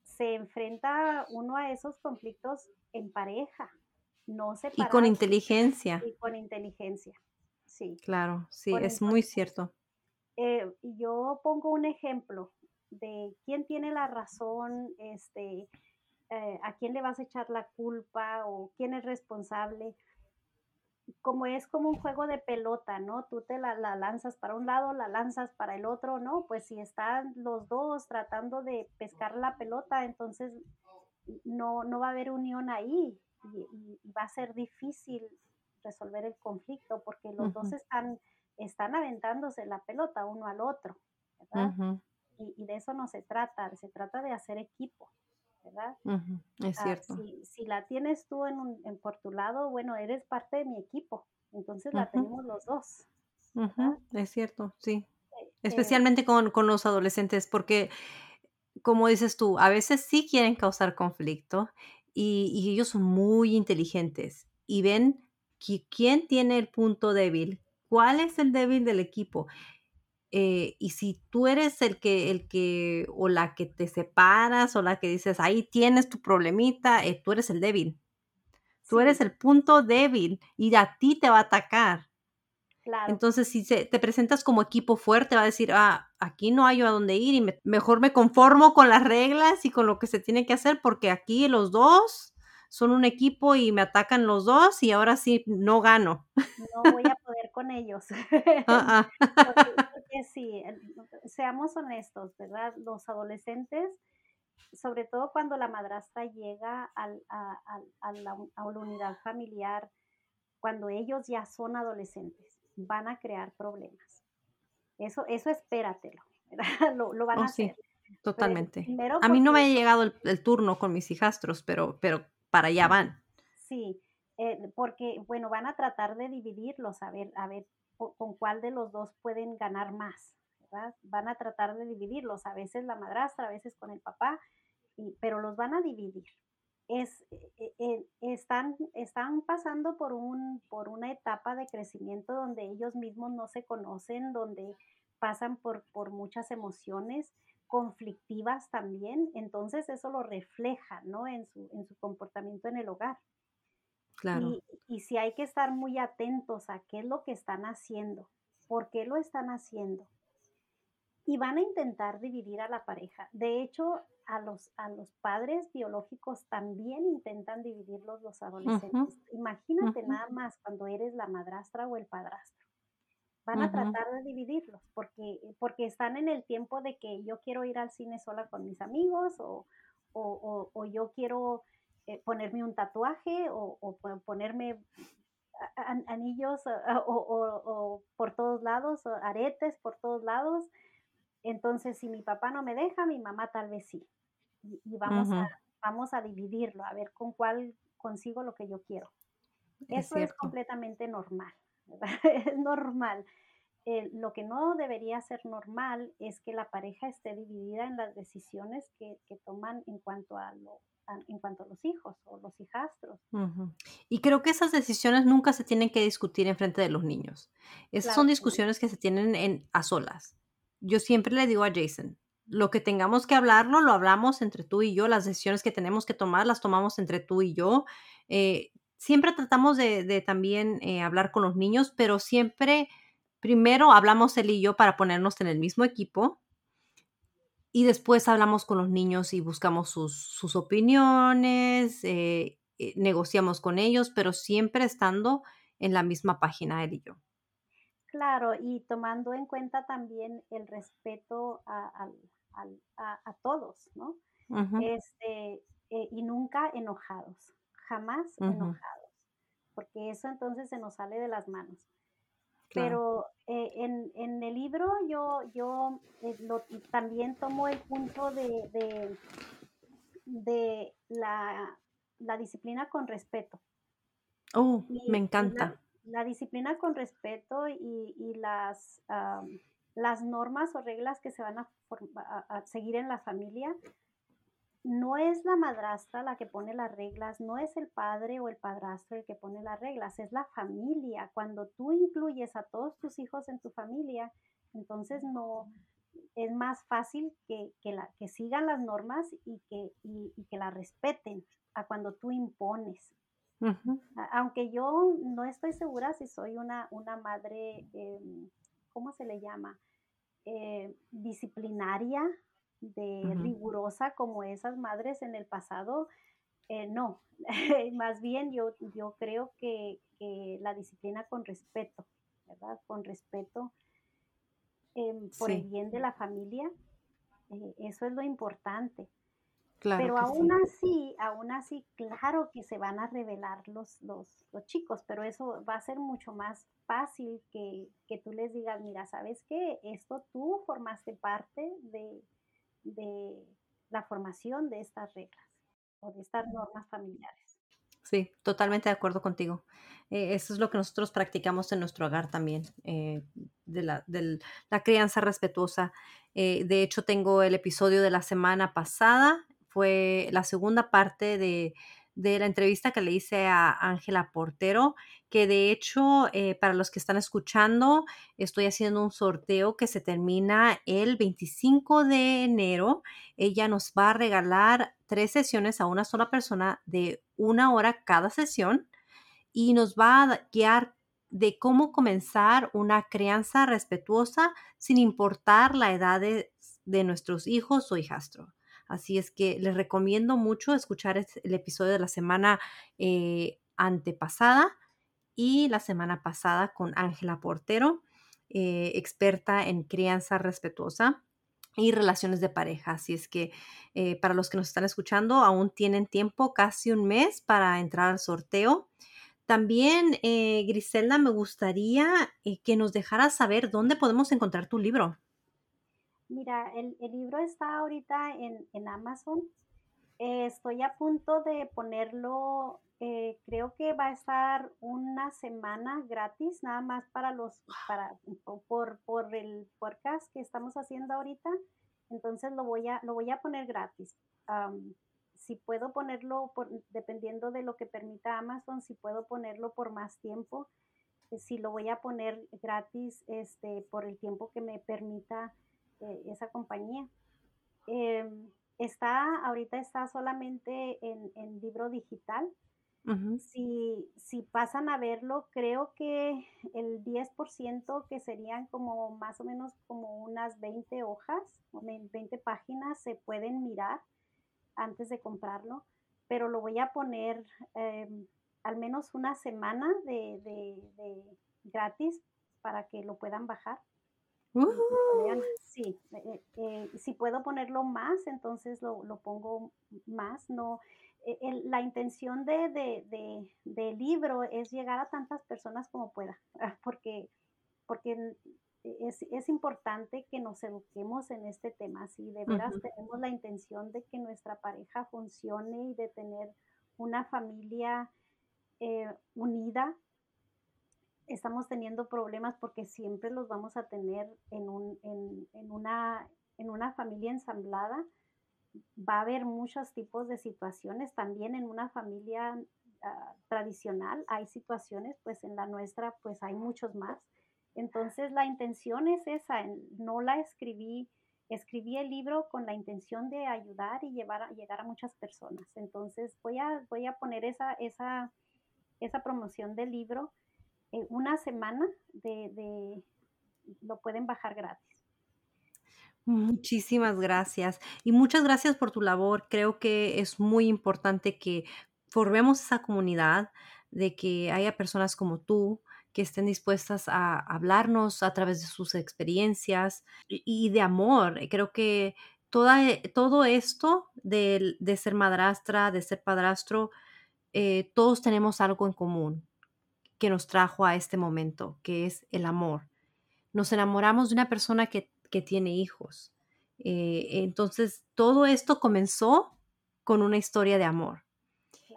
se enfrenta uno a esos conflictos en pareja, no se Y con inteligencia. Y con inteligencia, sí. Claro, sí, es muy cierto. Eh, yo pongo un ejemplo de quién tiene la razón, este, eh, a quién le vas a echar la culpa o quién es responsable. Como es como un juego de pelota, ¿no? Tú te la, lanzas para un lado, la lanzas para el otro, ¿no? Pues si están los dos tratando de pescar la pelota, entonces no, no va a haber unión ahí y, va a ser difícil resolver el conflicto porque los dos están, están aventándose la pelota uno al otro, ¿verdad? Y, de eso no se trata, se trata de hacer equipo, ¿verdad? Es ah, cierto. si, la tienes tú en, un, en por tu lado, bueno, eres parte de mi equipo, entonces la tenemos los dos. Es cierto, sí. Eh, eh, Especialmente con, con los adolescentes, porque como dices tú, a veces sí quieren causar conflicto y, ellos son muy inteligentes y ven quién tiene el punto débil, cuál es el débil del equipo. Eh, y si tú eres el que, el que, o la que te separas, o la que dices, ahí tienes tu problemita, eh, tú eres el débil. Tú eres el punto débil y a ti te va a atacar. Entonces, si te presentas como equipo fuerte, va a decir, ah, aquí no hay a dónde ir y mejor me conformo con las reglas y con lo que se tiene que hacer porque aquí los dos son un equipo y me atacan los dos y ahora sí no gano. No voy a poder con ellos. Ah, ah. sí, seamos honestos, ¿verdad? Los adolescentes, sobre todo cuando la madrastra llega a, la, a la unidad familiar, cuando ellos ya son adolescentes van a crear problemas. Eso, eso espératelo, lo, lo, van a oh, hacer. totalmente. a mí no me ha llegado el, turno con mis hijastros, pero, pero para allá van. Sí, eh, porque, bueno, van a tratar de dividirlos, a ver, a ver con cuál de los dos pueden ganar más, ¿verdad? Van a tratar de dividirlos, a veces la madrastra, a veces con el papá, y, pero los van a dividir es, eh, eh, están, están pasando por, un, por una etapa de crecimiento donde ellos mismos no se conocen, donde pasan por, por muchas emociones conflictivas también, entonces eso lo refleja ¿no? en, su, en su comportamiento en el hogar. Claro. Y, y si hay que estar muy atentos a qué es lo que están haciendo, por qué lo están haciendo, y van a intentar dividir a la pareja. De hecho, a los, a los padres biológicos también intentan dividirlos los adolescentes. Imagínate nada más cuando eres la madrastra o el padrastro. Van a tratar de dividirlos porque, porque están en el tiempo de que yo quiero ir al cine sola con mis amigos o, o, yo quiero eh, ponerme un tatuaje o, ponerme anillos o, por todos lados, aretes por todos lados. Entonces, si mi papá no me deja, mi mamá tal vez sí y, vamos, a, vamos a dividirlo, a ver con cuál consigo lo que yo quiero. Eso es, completamente normal, es normal. Eh, lo que no debería ser normal es que la pareja esté dividida en las decisiones que, toman en cuanto a lo, en cuanto a los hijos o los hijastros. Y creo que esas decisiones nunca se tienen que discutir en frente de los niños. Esas son discusiones que se tienen en, a solas. Yo siempre le digo a Jason, lo que tengamos que hablarlo, lo hablamos entre tú y yo, las decisiones que tenemos que tomar, las tomamos entre tú y yo. Eh, siempre tratamos de, también eh, hablar con los niños, pero siempre primero hablamos él y yo para ponernos en el mismo equipo y después hablamos con los niños y buscamos sus, opiniones, eh, negociamos con ellos, pero siempre estando en la misma página él y yo. Claro, y tomando en cuenta también el respeto al a, todos, ¿no? este, eh, y nunca enojados, jamás enojados, porque eso entonces se nos sale de las manos. Pero eh, en, en, el libro yo, yo eh, también tomo el punto de, de, la, la, disciplina con respeto. Oh, me encanta. La, disciplina con respeto y, y las las normas o reglas que se van a, seguir en la familia, no es la madrastra la que pone las reglas, no es el padre o el padrastro el que pone las reglas, es la familia. Cuando tú incluyes a todos tus hijos en tu familia, entonces no es más fácil que, la, que sigan las normas y que, y, que la respeten a cuando tú impones. Aunque yo no estoy segura si soy una, una madre em, ¿cómo se le llama? Eh, disciplinaria, de rigurosa como esas madres en el pasado, eh, no, más bien yo, yo creo que, la disciplina con respeto, ¿verdad? Con respeto em, por el bien de la familia, eh, eso es lo importante. pero aún así, aún así, claro que se van a revelar los, los, los, chicos, pero eso va a ser mucho más fácil que, que tú les digas, mira, ¿sabes qué? Esto tú formaste parte de, de la formación de estas reglas o de estas normas familiares. Sí, totalmente de acuerdo contigo. Eh, eso es lo que nosotros practicamos en nuestro hogar también, eh, de, la, de, la, crianza respetuosa. Eh, de hecho, tengo el episodio de la semana pasada, fue la segunda parte de, de la entrevista que le hice a Ángela Portero, que de hecho, eh, para los que están escuchando, estoy haciendo un sorteo que se termina el 25 de enero. Ella nos va a regalar tres sesiones a una sola persona de una hora cada sesión y nos va a guiar de cómo comenzar una crianza respetuosa sin importar la edad de, de nuestros hijos o hijastro. Así es que les recomiendo mucho escuchar el episodio de la semana eh, antepasada y la semana pasada con Ángela Portero, eh, experta en crianza respetuosa y relaciones de pareja. Así es que eh, para los que nos están escuchando, aún tienen tiempo, casi un mes para entrar al sorteo. También, Griselda, me gustaría que nos dejaras saber dónde podemos encontrar tu libro. Mira, el, libro está ahorita en, Amazon. Eh, estoy a punto de ponerlo, eh, creo que va a estar una semana gratis, nada más para los, para, por, por el podcast que estamos haciendo ahorita. Entonces lo voy a, lo voy a poner gratis. si puedo ponerlo, por, dependiendo de lo que permita Amazon, si puedo ponerlo por más tiempo, eh, si lo voy a poner gratis este, por el tiempo que me permita eh, esa compañía. Em, está, ahorita está solamente en, libro digital. si, si, pasan a verlo, creo que el 10% que serían como más o menos como unas 20 hojas, 20 páginas, se pueden mirar antes de comprarlo, pero lo voy a poner em, al menos una semana de, de gratis para que lo puedan bajar. Sí, eh, eh, si puedo ponerlo más, entonces lo, pongo más. No, eh, la intención de, de, del libro es llegar a tantas personas como pueda, porque, porque es, es, importante que nos eduquemos en este tema. Si de veras tenemos la intención de que nuestra pareja funcione y de tener una familia unida, estamos teniendo problemas porque siempre los vamos a tener en, un, en, en, una, en una familia ensamblada. Va a haber muchos tipos de situaciones. También en una familia ah, tradicional hay situaciones, pues en la nuestra pues hay muchos más. Entonces la intención es esa, no la escribí, escribí el libro con la intención de ayudar y llevar a, llegar a muchas personas. Entonces voy a, voy a poner esa, esa, esa promoción del libro una semana de, lo pueden bajar gratis. Muchísimas gracias y muchas gracias por tu labor. Creo que es muy importante que formemos esa comunidad, de que haya personas como tú que estén dispuestas a hablarnos a través de sus experiencias y de amor. Creo que toda, todo esto de, ser madrastra, de ser padrastro, eh, todos tenemos algo en común que nos trajo a este momento, que es el amor. Nos enamoramos de una persona que, tiene hijos. Eh, entonces, todo esto comenzó con una historia de amor.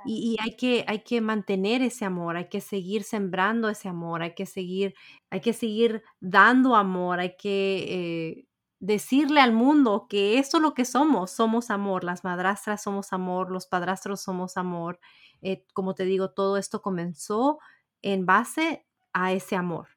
Y, hay, que, hay que mantener ese amor, hay que seguir sembrando ese amor, hay que seguir, hay que seguir dando amor, hay que eh, decirle al mundo que esto es lo que somos, somos amor, las madrastras somos amor, los padrastros somos amor. Eh, como te digo, todo esto comenzó en base a ese amor.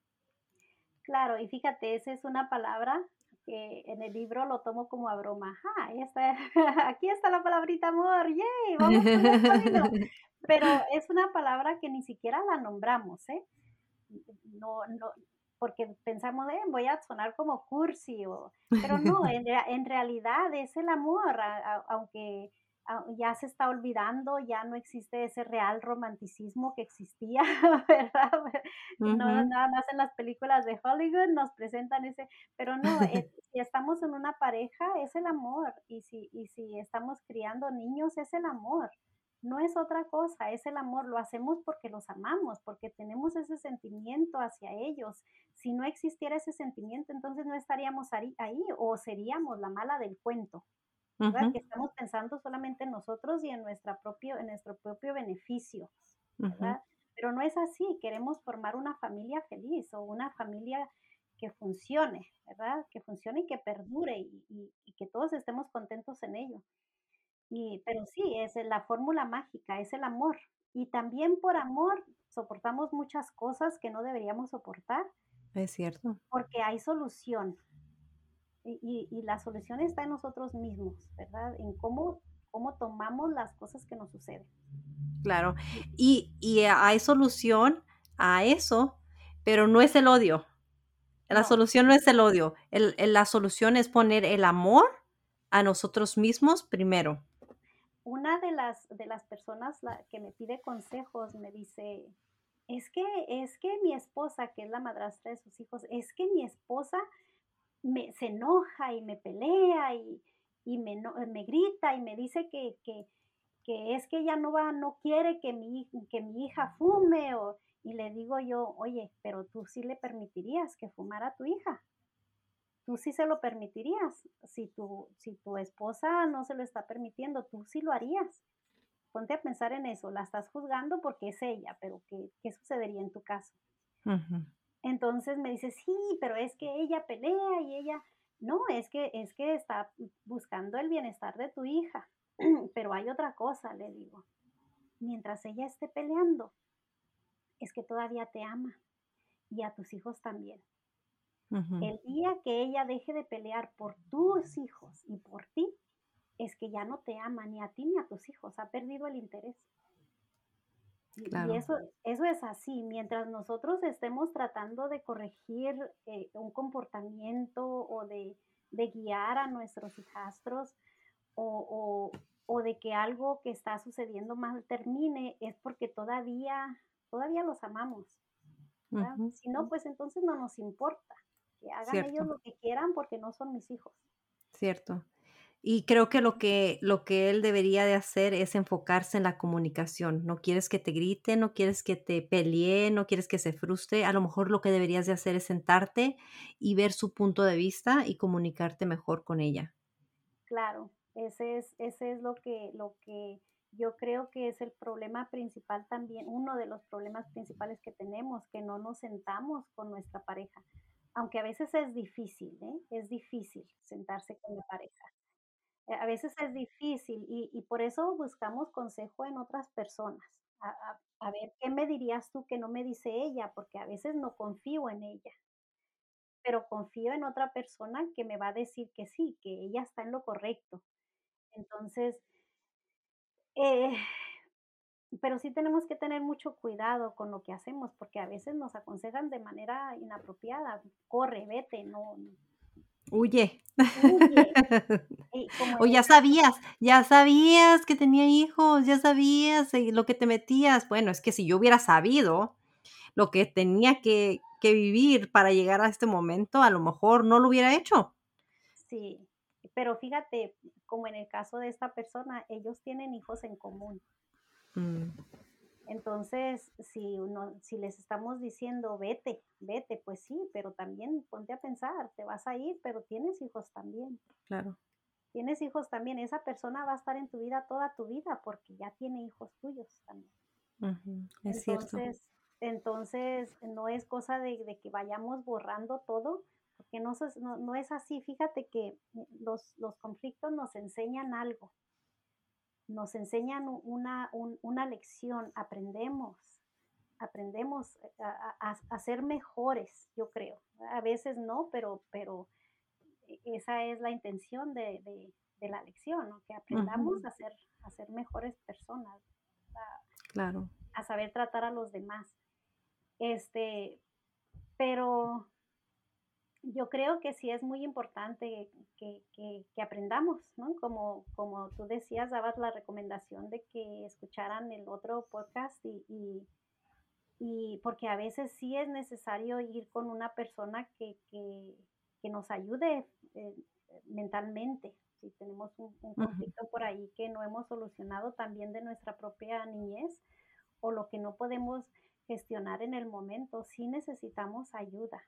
Claro, y fíjate, esa es una palabra que en el libro lo tomo como a broma. aquí está la palabrita amor, yay, vamos Pero es una palabra que ni siquiera la nombramos, ¿eh? No, no, porque pensamos, eh, voy a sonar como cursi, o, pero no, en, en realidad es el amor, aunque ya se está olvidando, ya no existe ese real romanticismo que existía, ¿verdad? No, nada más en las películas de Hollywood nos presentan ese, pero no, eh, si estamos en una pareja es el amor y si, y si estamos criando niños es el amor no es otra cosa, es el amor, lo hacemos porque los amamos, porque tenemos ese sentimiento hacia ellos. Si no existiera ese sentimiento, entonces no estaríamos ahí, o seríamos la mala del cuento, Que estamos pensando solamente en nosotros y en, nuestra propio, en nuestro propio beneficio, ¿verdad? Pero no es así, queremos formar una familia feliz o una familia que funcione, ¿verdad? Que funcione y que perdure y que todos estemos contentos en ello. Y, pero sí, es la fórmula mágica, es el amor. Y también por amor soportamos muchas cosas que no deberíamos soportar. Es cierto. Porque hay solución. Y, y, la solución está en nosotros mismos, ¿verdad? En cómo, cómo tomamos las cosas que nos suceden. Claro. Y, y hay solución a eso, pero no es el odio. La solución no es el odio. El, la solución es poner el amor a nosotros mismos primero una de las, de las personas que me pide consejos me dice, es que, es que mi esposa, que es la madrastra de sus hijos, es que mi esposa me, se enoja y me pelea y, me, me, grita y me dice que, es que ella no va, no quiere que mi, que mi hija fume o, y le digo yo, oye, pero tú sí le permitirías que fumara a tu hija tú sí se lo permitirías. Si tu, si tu esposa no se lo está permitiendo, tú sí lo harías. Ponte a pensar en eso. La estás juzgando porque es ella, pero ¿qué, qué sucedería en tu caso? Entonces me dice, sí, pero es que ella pelea y ella... No, es que, es que está buscando el bienestar de tu hija. pero hay otra cosa, le digo. Mientras ella esté peleando, es que todavía te ama y a tus hijos también. El día que ella deje de pelear por tus hijos y por ti, es que ya no te ama ni a ti ni a tus hijos, ha perdido el interés. Y eso, eso es así, mientras nosotros estemos tratando de corregir eh, un comportamiento o de, guiar a nuestros hijastros o, de que algo que está sucediendo mal termine, es porque todavía, todavía los amamos. Si no, pues entonces no nos importa que hagan ellos lo que quieran porque no son mis hijos. Cierto. Y creo que lo que lo que él debería de hacer es enfocarse en la comunicación. No quieres que te grite, no quieres que te pelee, no quieres que se frustre. A lo mejor lo que deberías de hacer es sentarte y ver su punto de vista y comunicarte mejor con ella. Claro, ese es ese es lo que lo que yo creo que es el problema principal también, uno de los problemas principales que tenemos, que no nos sentamos con nuestra pareja aunque a veces es difícil, ¿eh? es difícil sentarse con la pareja. Eh, a veces es difícil y, por eso buscamos consejo en otras personas. A, ver, ¿qué me dirías tú que no me dice ella? Porque a veces no confío en ella, pero confío en otra persona que me va a decir que sí, que ella está en lo correcto. Entonces, eh, pero sí tenemos que tener mucho cuidado con lo que hacemos, porque a veces nos aconsejan de manera inapropiada, corre, vete, no. Huye. o ya sabías, ya sabías que tenía hijos, ya sabías eh, lo que te metías. Bueno, es que si yo hubiera sabido lo que tenía que, que vivir para llegar a este momento, a lo mejor no lo hubiera hecho. Sí, pero fíjate, como en el caso de esta persona, ellos tienen hijos en común. Mm. Entonces, si, uno, si les estamos diciendo, vete, vete, pues sí, pero también ponte a pensar, te vas a ir, pero tienes hijos también. Claro. Tienes hijos también, esa persona va a estar en tu vida toda tu vida porque ya tiene hijos tuyos también. Es entonces, cierto. entonces, no es cosa de, que vayamos borrando todo, porque no, no, no, es así. Fíjate que los, los conflictos nos enseñan algo nos enseñan una, una lección, aprendemos, aprendemos a, ser mejores, yo creo. A veces no, pero, pero esa es la intención de, la lección, que aprendamos a, ser, a ser mejores personas, claro. a saber tratar a los demás. Este, pero yo creo que sí es muy importante que, aprendamos, ¿no? Como, como tú decías, dabas la recomendación de que escucharan el otro podcast y, y, porque a veces sí es necesario ir con una persona que, nos ayude eh, mentalmente. Si tenemos un, conflicto por ahí que no hemos solucionado también de nuestra propia niñez o lo que no podemos gestionar en el momento, sí necesitamos ayuda.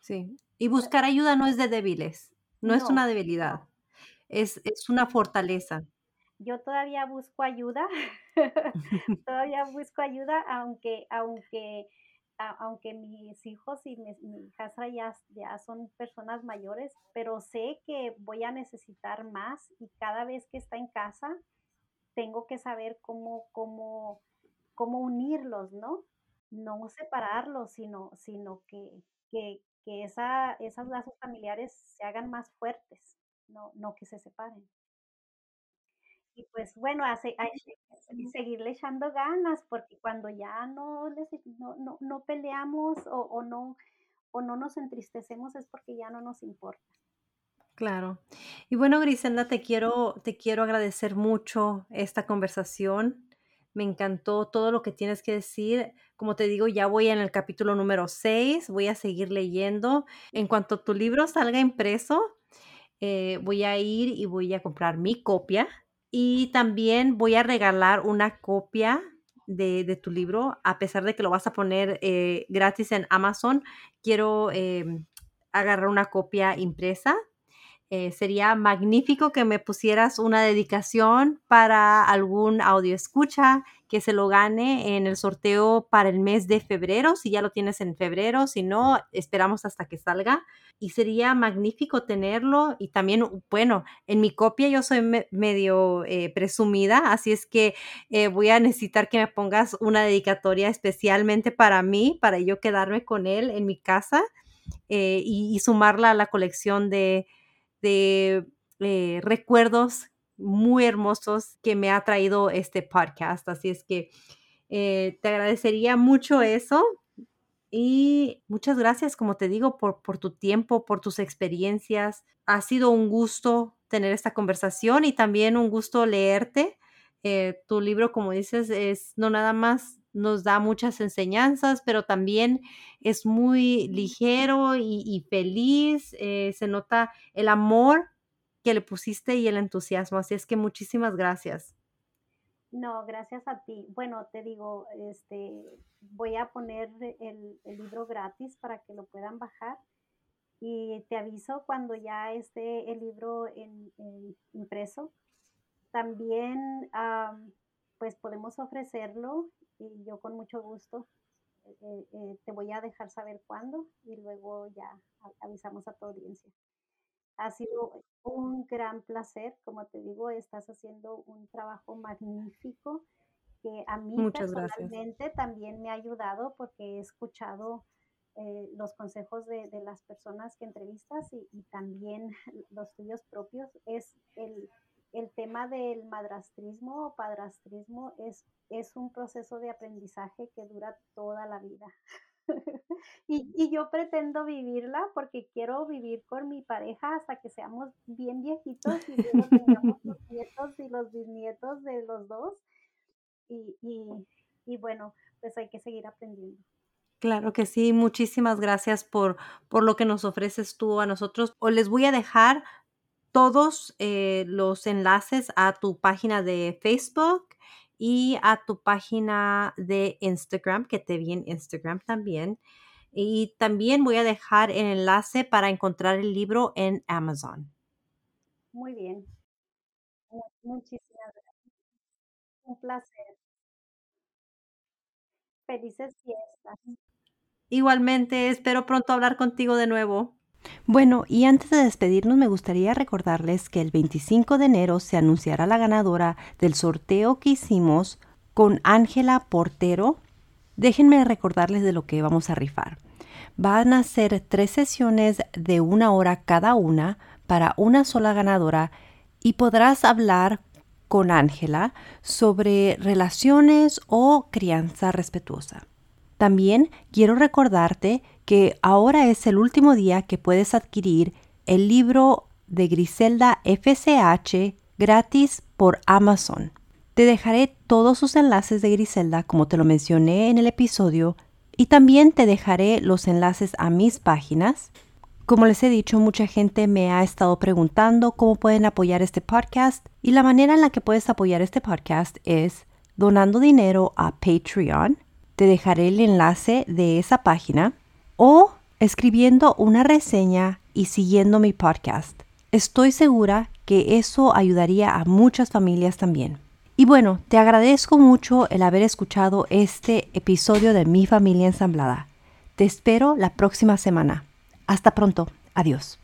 Sí, y buscar ayuda no es de débiles, no, es una debilidad, es, es una fortaleza. Yo todavía busco ayuda, todavía busco ayuda, aunque, aunque, aunque mis hijos y mi, mi ya, ya son personas mayores, pero sé que voy a necesitar más y cada vez que está en casa tengo que saber cómo, cómo, cómo unirlos, ¿no? No separarlos, sino, sino que, que, que esa, esos lazos familiares se hagan más fuertes, no, no que se separen. Y pues bueno, hace, hay que seguirle echando ganas, porque cuando ya no, les, no, no, peleamos o, no, o no nos entristecemos es porque ya no nos importa. Claro. Y bueno, Griselda, te quiero, te quiero agradecer mucho esta conversación. Me encantó todo lo que tienes que decir. Como te digo, ya voy en el capítulo número 6, voy a seguir leyendo. En cuanto tu libro salga impreso, eh, voy a ir y voy a comprar mi copia y también voy a regalar una copia de, tu libro, a pesar de que lo vas a poner eh, gratis en Amazon, quiero em, agarrar una copia impresa eh, sería magnífico que me pusieras una dedicación para algún audio escucha que se lo gane en el sorteo para el mes de febrero, si ya lo tienes en febrero, si no, esperamos hasta que salga. Y sería magnífico tenerlo. Y también, bueno, en mi copia yo soy medio eh, presumida, así es que eh, voy a necesitar que me pongas una dedicatoria especialmente para mí, para yo quedarme con él en mi casa y sumarla a la colección de de eh, recuerdos muy hermosos que me ha traído este podcast. Así es que eh, te agradecería mucho eso. Y muchas gracias, como te digo, por, por tu tiempo, por tus experiencias. Ha sido un gusto tener esta conversación y también un gusto leerte. Eh, tu libro, como dices, es no nada más nos da muchas enseñanzas, pero también es muy ligero y, feliz. Eh, se nota el amor que le pusiste y el entusiasmo. Así es que muchísimas gracias. No, gracias a ti. Bueno, te digo, este, voy a poner el, libro gratis para que lo puedan bajar y te aviso cuando ya esté el libro en, impreso. También, pues podemos ofrecerlo y yo con mucho gusto eh, eh, te voy a dejar saber cuándo y luego ya avisamos a tu audiencia. Ha sido un gran placer, como te digo, estás haciendo un trabajo magnífico que a mí personalmente también me ha ayudado porque he escuchado eh, los consejos de, las personas que entrevistas y, y, también los tuyos propios. Es el, el tema del madrastrismo o padrastrismo es, es un proceso de aprendizaje que dura toda la vida. y, yo pretendo vivirla porque quiero vivir con mi pareja hasta que seamos bien viejitos y tengamos los nietos y los bisnietos de los dos. Y, y, bueno, pues hay que seguir aprendiendo. Claro que sí, muchísimas gracias por, por lo que nos ofreces tú a nosotros. O les voy a dejar todos eh, los enlaces a tu página de Facebook y a tu página de Instagram, que te vi en Instagram también. Y también voy a dejar el enlace para encontrar el libro en Amazon. Muy bien. Muchísimas gracias. Un placer. Felices fiestas. Igualmente, espero pronto hablar contigo de nuevo. Bueno, y antes de despedirnos me gustaría recordarles que el 25 de enero se anunciará la ganadora del sorteo que hicimos con Ángela Portero. Déjenme recordarles de lo que vamos a rifar. Van a ser tres sesiones de una hora cada una para una sola ganadora y podrás hablar con Ángela sobre relaciones o crianza respetuosa. También quiero recordarte que ahora es el último día que puedes adquirir el libro de Griselda FCH gratis por Amazon. Te dejaré todos sus enlaces de Griselda como te lo mencioné en el episodio y también te dejaré los enlaces a mis páginas. Como les he dicho, mucha gente me ha estado preguntando cómo pueden apoyar este podcast y la manera en la que puedes apoyar este podcast es donando dinero a Patreon. Te dejaré el enlace de esa página o escribiendo una reseña y siguiendo mi podcast. Estoy segura que eso ayudaría a muchas familias también. Y bueno, te agradezco mucho el haber escuchado este episodio de Mi familia ensamblada. Te espero la próxima semana. Hasta pronto. Adiós.